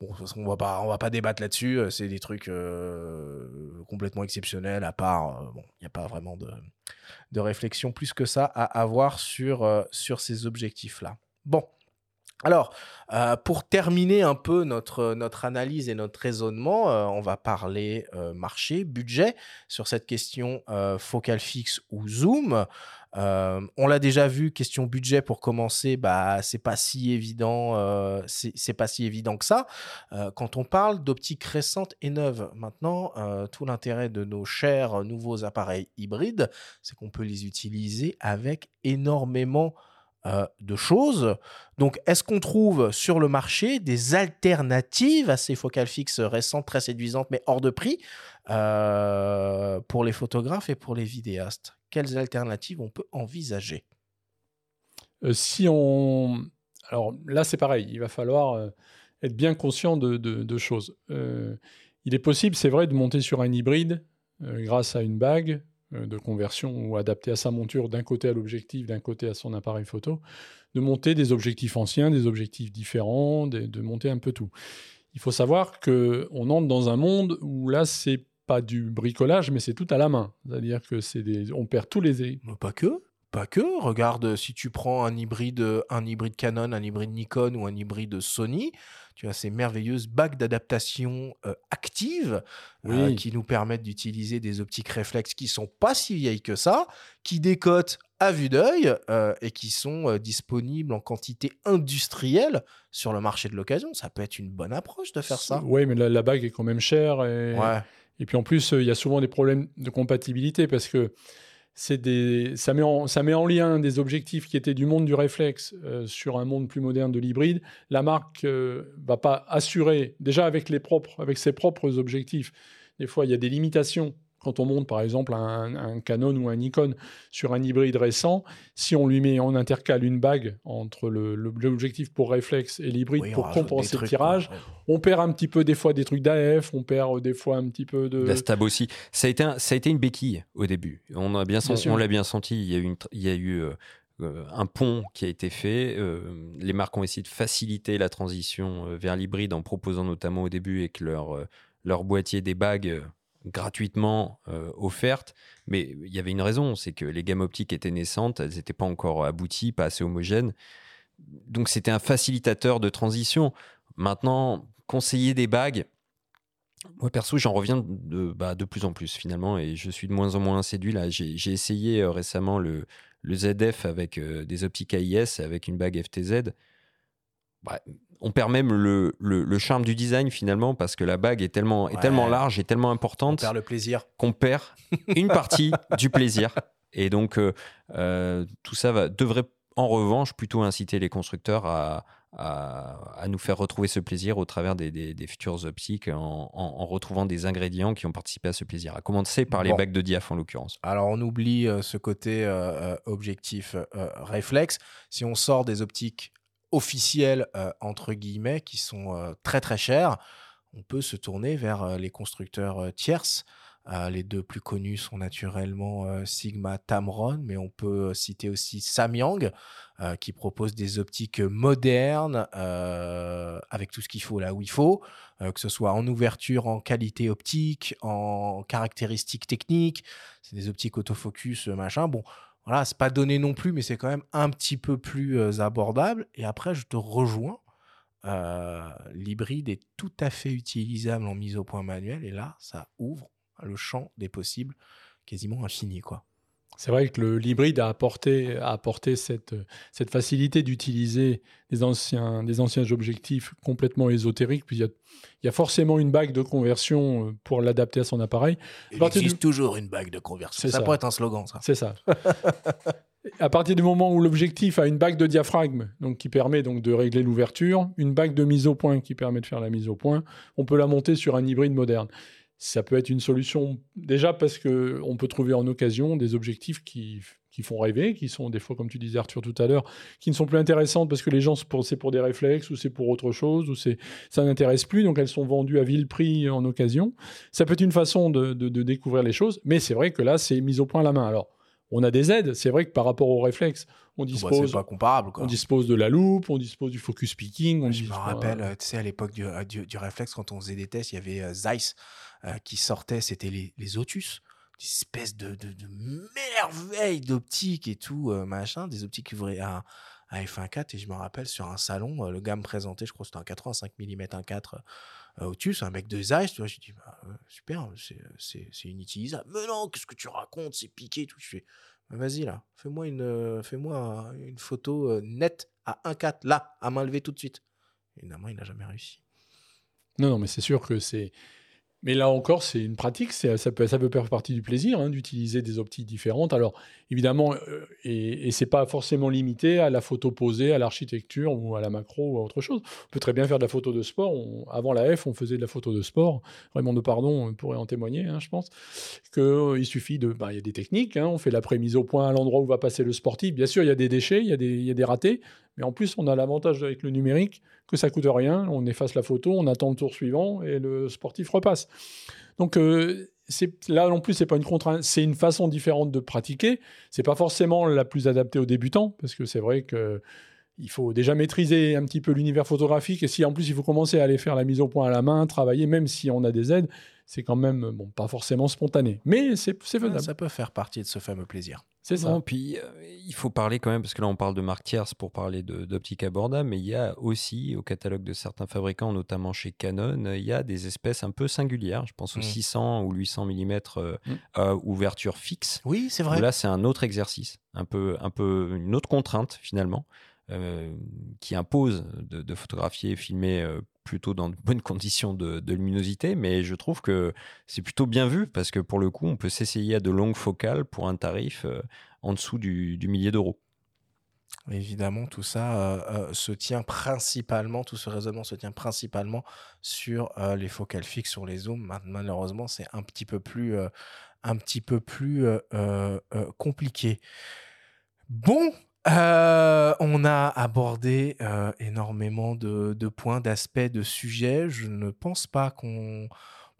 On va pas, va pas débattre là-dessus. Euh, c'est des trucs euh, complètement exceptionnels. À part, euh, bon, il n'y a pas vraiment de, réflexion plus que ça à avoir sur, ces objectifs-là. Bon. Alors, pour terminer un peu notre, notre analyse et notre raisonnement, on va parler marché, budget sur cette question focal fixe ou zoom. Euh, on l'a déjà vu, question budget pour commencer, bah c'est pas si évident, euh, c'est pas si évident que ça. Euh, quand on parle d'optique récente et neuve, maintenant tout l'intérêt de nos chers nouveaux appareils hybrides, c'est qu'on peut les utiliser avec énormément de choses. Donc, est-ce qu'on trouve sur le marché des alternatives à ces focales fixes récentes, très séduisantes, mais hors de prix, pour les photographes et pour les vidéastes quelles alternatives on peut envisager? Euh, Si on... Alors là, c'est pareil, il va falloir euh, être bien conscient de, choses. Euh, il est possible, c'est vrai, de monter sur un hybride grâce à une bague de conversion ou adaptée à sa monture d'un côté à l'objectif, d'un côté à son appareil photo, de monter des objectifs anciens, des objectifs différents, de, monter un peu tout. Il faut savoir qu'on entre dans un monde où là, c'est pas du bricolage, mais c'est tout à la main. C'est-à-dire que c'est des, on perd tous les. Pas que. pas que. Regarde, si tu prends un hybride, un hybride Canon, un hybride Nikon ou un hybride Sony, tu as ces merveilleuses bagues d'adaptation euh, actives euh, qui nous permettent d'utiliser des optiques réflexes qui sont pas si vieilles que ça, qui décotent à vue d'œil euh, et qui sont euh, disponibles en quantité industrielle sur le marché de l'occasion. Ça peut être une bonne approche de faire ça. Oui, mais la, la bague est quand même chère. Et, Ouais. Et puis en plus, euh, il y a souvent des problèmes de compatibilité parce que c'est des, ça, met en, lien des objectifs qui étaient du monde du réflexe euh, sur un monde plus moderne de l'hybride. La marque ne va pas assurer, déjà avec, avec ses propres objectifs, des fois il y a des limitations. Quand on monte par exemple un, un Canon ou un Nikon sur un hybride récent, si on lui met, on intercale une bague entre le- le- l'objectif pour réflexe et l'hybride Oui, pour compenser le tirage. Ouais. on perd un petit peu des fois des trucs d'AF, on perd euh, des fois un petit peu de. La stab aussi. Ça a été, un- ça a été une béquille au début. On a bien, Bien sen- sûr. on l'a bien senti. Il y a eu, une tr- il y a eu euh, euh, un pont qui a été fait. Euh, les marques ont essayé de faciliter la transition vers l'hybride en proposant notamment au début avec leur, leur boîtier des bagues gratuitement euh, offertes. Mais il y avait une raison, c'est que les gammes optiques étaient naissantes, elles n'étaient pas encore abouties, pas assez homogènes. Donc c'était un facilitateur de transition. Maintenant, conseiller des bagues, moi, perso, j'en reviens de, bah, de plus en plus finalement et je suis de moins en moins séduit. Là, j'ai essayé euh, récemment le, le ZF avec euh, des optiques AIS avec une bague FTZ. Bah, on perd même le, le- le charme du design finalement parce que la bague est tellement, est tellement large et tellement On importante perd le plaisir. qu'on perd une partie du plaisir. Et donc, euh, euh, tout ça va, devrait en revanche plutôt inciter les constructeurs à, à, à nous faire retrouver ce plaisir au travers des, des- des futures optiques en, en- en retrouvant des ingrédients qui ont participé à ce plaisir. À commencer par les bagues de diaph en l'occurrence. Alors, on oublie euh, ce côté euh, objectif euh, réflexe. Si on sort des optiques officielles, euh, entre guillemets, qui sont euh, très très chères, on peut se tourner vers euh, les constructeurs tierces. Les deux plus connus sont naturellement Sigma Tamron, mais on peut citer aussi Samyang, qui propose des optiques modernes avec tout ce qu'il faut là où il faut, que ce soit en ouverture, en qualité optique, en caractéristiques techniques. C'est des optiques autofocus, machin. Bon, voilà, c'est pas donné non plus, mais c'est quand même un petit peu plus euh, abordable. Et après, je te rejoins. Euh, L'hybride est tout à fait utilisable en mise au point manuel. Et là, ça ouvre le champ des possibles quasiment infini, quoi. C'est vrai que l'hybride a apporté, a apporté cette, cette facilité d'utiliser des anciens, des anciens objectifs complètement ésotériques. Puis il y a, il y a forcément une bague de conversion euh, pour l'adapter à son appareil. Il du- existe toujours une bague de conversion. Ça, ça. pourrait être un slogan, ça. C'est ça. à partir du moment où l'objectif a une bague de diaphragme, donc qui permet donc de régler l'ouverture, une bague de mise au point qui permet de faire la mise au point, on peut la monter sur un hybride moderne. Ça peut être une solution déjà parce que on peut trouver en occasion des objectifs qui, qui font rêver, qui sont des fois, comme tu disais Arthur tout à l'heure, qui ne sont plus intéressantes parce que les gens, c'est pour, des réflexes ou c'est pour autre chose ou c'est ça n'intéresse plus, donc elles sont vendues à vil prix en occasion. Ça peut être une façon de, de- de découvrir les choses, mais c'est vrai que là, c'est mise au point à la main. Alors, on a des aides, c'est vrai que par rapport aux réflexes, on Bah, dispose, c'est pas comparable, quoi. on dispose de la loupe, on dispose du focus picking. On Je me rappelle, euh, tu sais, à l'époque du, euh, du, du réflexe, quand on faisait des tests, il y avait euh, Zeiss euh, qui sortait, c'était les, les Otus, des espèces de, de, merveilles d'optique et tout, euh, machin, des optiques ouvraient à, à f1.4. Et je me rappelle, sur un salon, euh, le gars me présentait, je crois que c'était un 85 mm 1.4 euh, Otus, un mec de Zeiss, tu vois, j'ai dit, bah, super, c'est- inutilisable. Mais non, qu'est-ce que tu racontes, c'est piqué, tout. Je fais, bah, vas-y là, fais-moi une, euh, fais-moi une photo nette à 1.4, là, à main levée tout de suite. Évidemment, il n'a jamais réussi. Non, non, mais c'est sûr que c'est. Mais là encore, c'est une pratique, ça peut, peut faire partie du plaisir hein, d'utiliser des optiques différentes. Alors, évidemment, euh, et, et c'est pas forcément limité à la photo posée, à l'architecture ou à la macro ou à autre chose. On peut très bien faire de la photo de sport. Avant la F, on faisait de la photo de sport. Raymond de Pardon pourrait en témoigner, hein, je pense. Que, euh, il suffit de. bah, Il y a des techniques. hein, on fait la prémise au point à l'endroit où va passer le sportif. Bien sûr, il y a des déchets, il y y a des ratés. Mais en plus, on a l'avantage avec le numérique que ça coûte rien. On efface la photo, on attend le tour suivant et le sportif repasse. Donc euh, là non plus, c'est pas une contrainte, c'est une façon différente de pratiquer. C'est pas forcément la plus adaptée aux débutants parce que c'est vrai que il faut déjà maîtriser un petit peu l'univers photographique et si en plus il faut commencer à aller faire la mise au point à la main, travailler, même si on a des aides, c'est quand même bon pas forcément spontané, mais c'est faisable. ça peut faire partie de ce fameux plaisir. C'est ça. Non, puis euh, il faut parler quand même, parce que là on parle de marque tierce pour parler d'optique abordable, mais il y a aussi au catalogue de certains fabricants, notamment chez Canon, euh, il y a des espèces un peu singulières. Je pense aux Mm. 600 ou 800 mm Mm. à ouverture fixe. Oui, c'est vrai. Là, c'est un autre exercice, un peu, un peu une autre contrainte finalement, euh, qui impose de, de photographier et filmer euh, plutôt dans de bonnes conditions de, luminosité. Mais je trouve que c'est plutôt bien vu parce que pour le coup, on peut s'essayer à de longues focales pour un tarif euh, en dessous du, millier d'euros. Évidemment, tout ça euh, euh, se tient principalement, tout ce raisonnement se tient principalement sur les focales fixes, sur les zooms. Ma- Malheureusement, c'est un petit peu plus, un petit peu plus compliqué. Bon, euh, on a abordé euh, énormément de, de points, d'aspects, de sujets. Je ne pense pas qu'on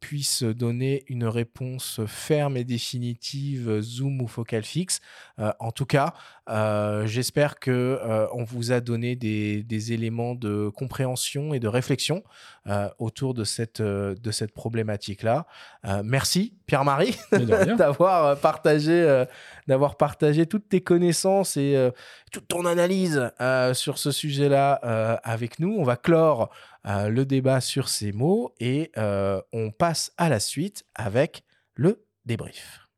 puisse donner une réponse ferme et définitive zoom ou focal fixe. Euh, en tout cas, euh, j'espère que euh, on vous a donné des, des éléments de compréhension et de réflexion euh, autour de cette, euh, de cette problématique-là. Euh, merci Pierre-Marie d'avoir euh, partagé, euh, d'avoir partagé toutes tes connaissances et euh, toute ton analyse euh, sur ce sujet-là euh, avec nous. On va clore euh, le débat sur ces mots et euh, on passe à la suite avec le débrief.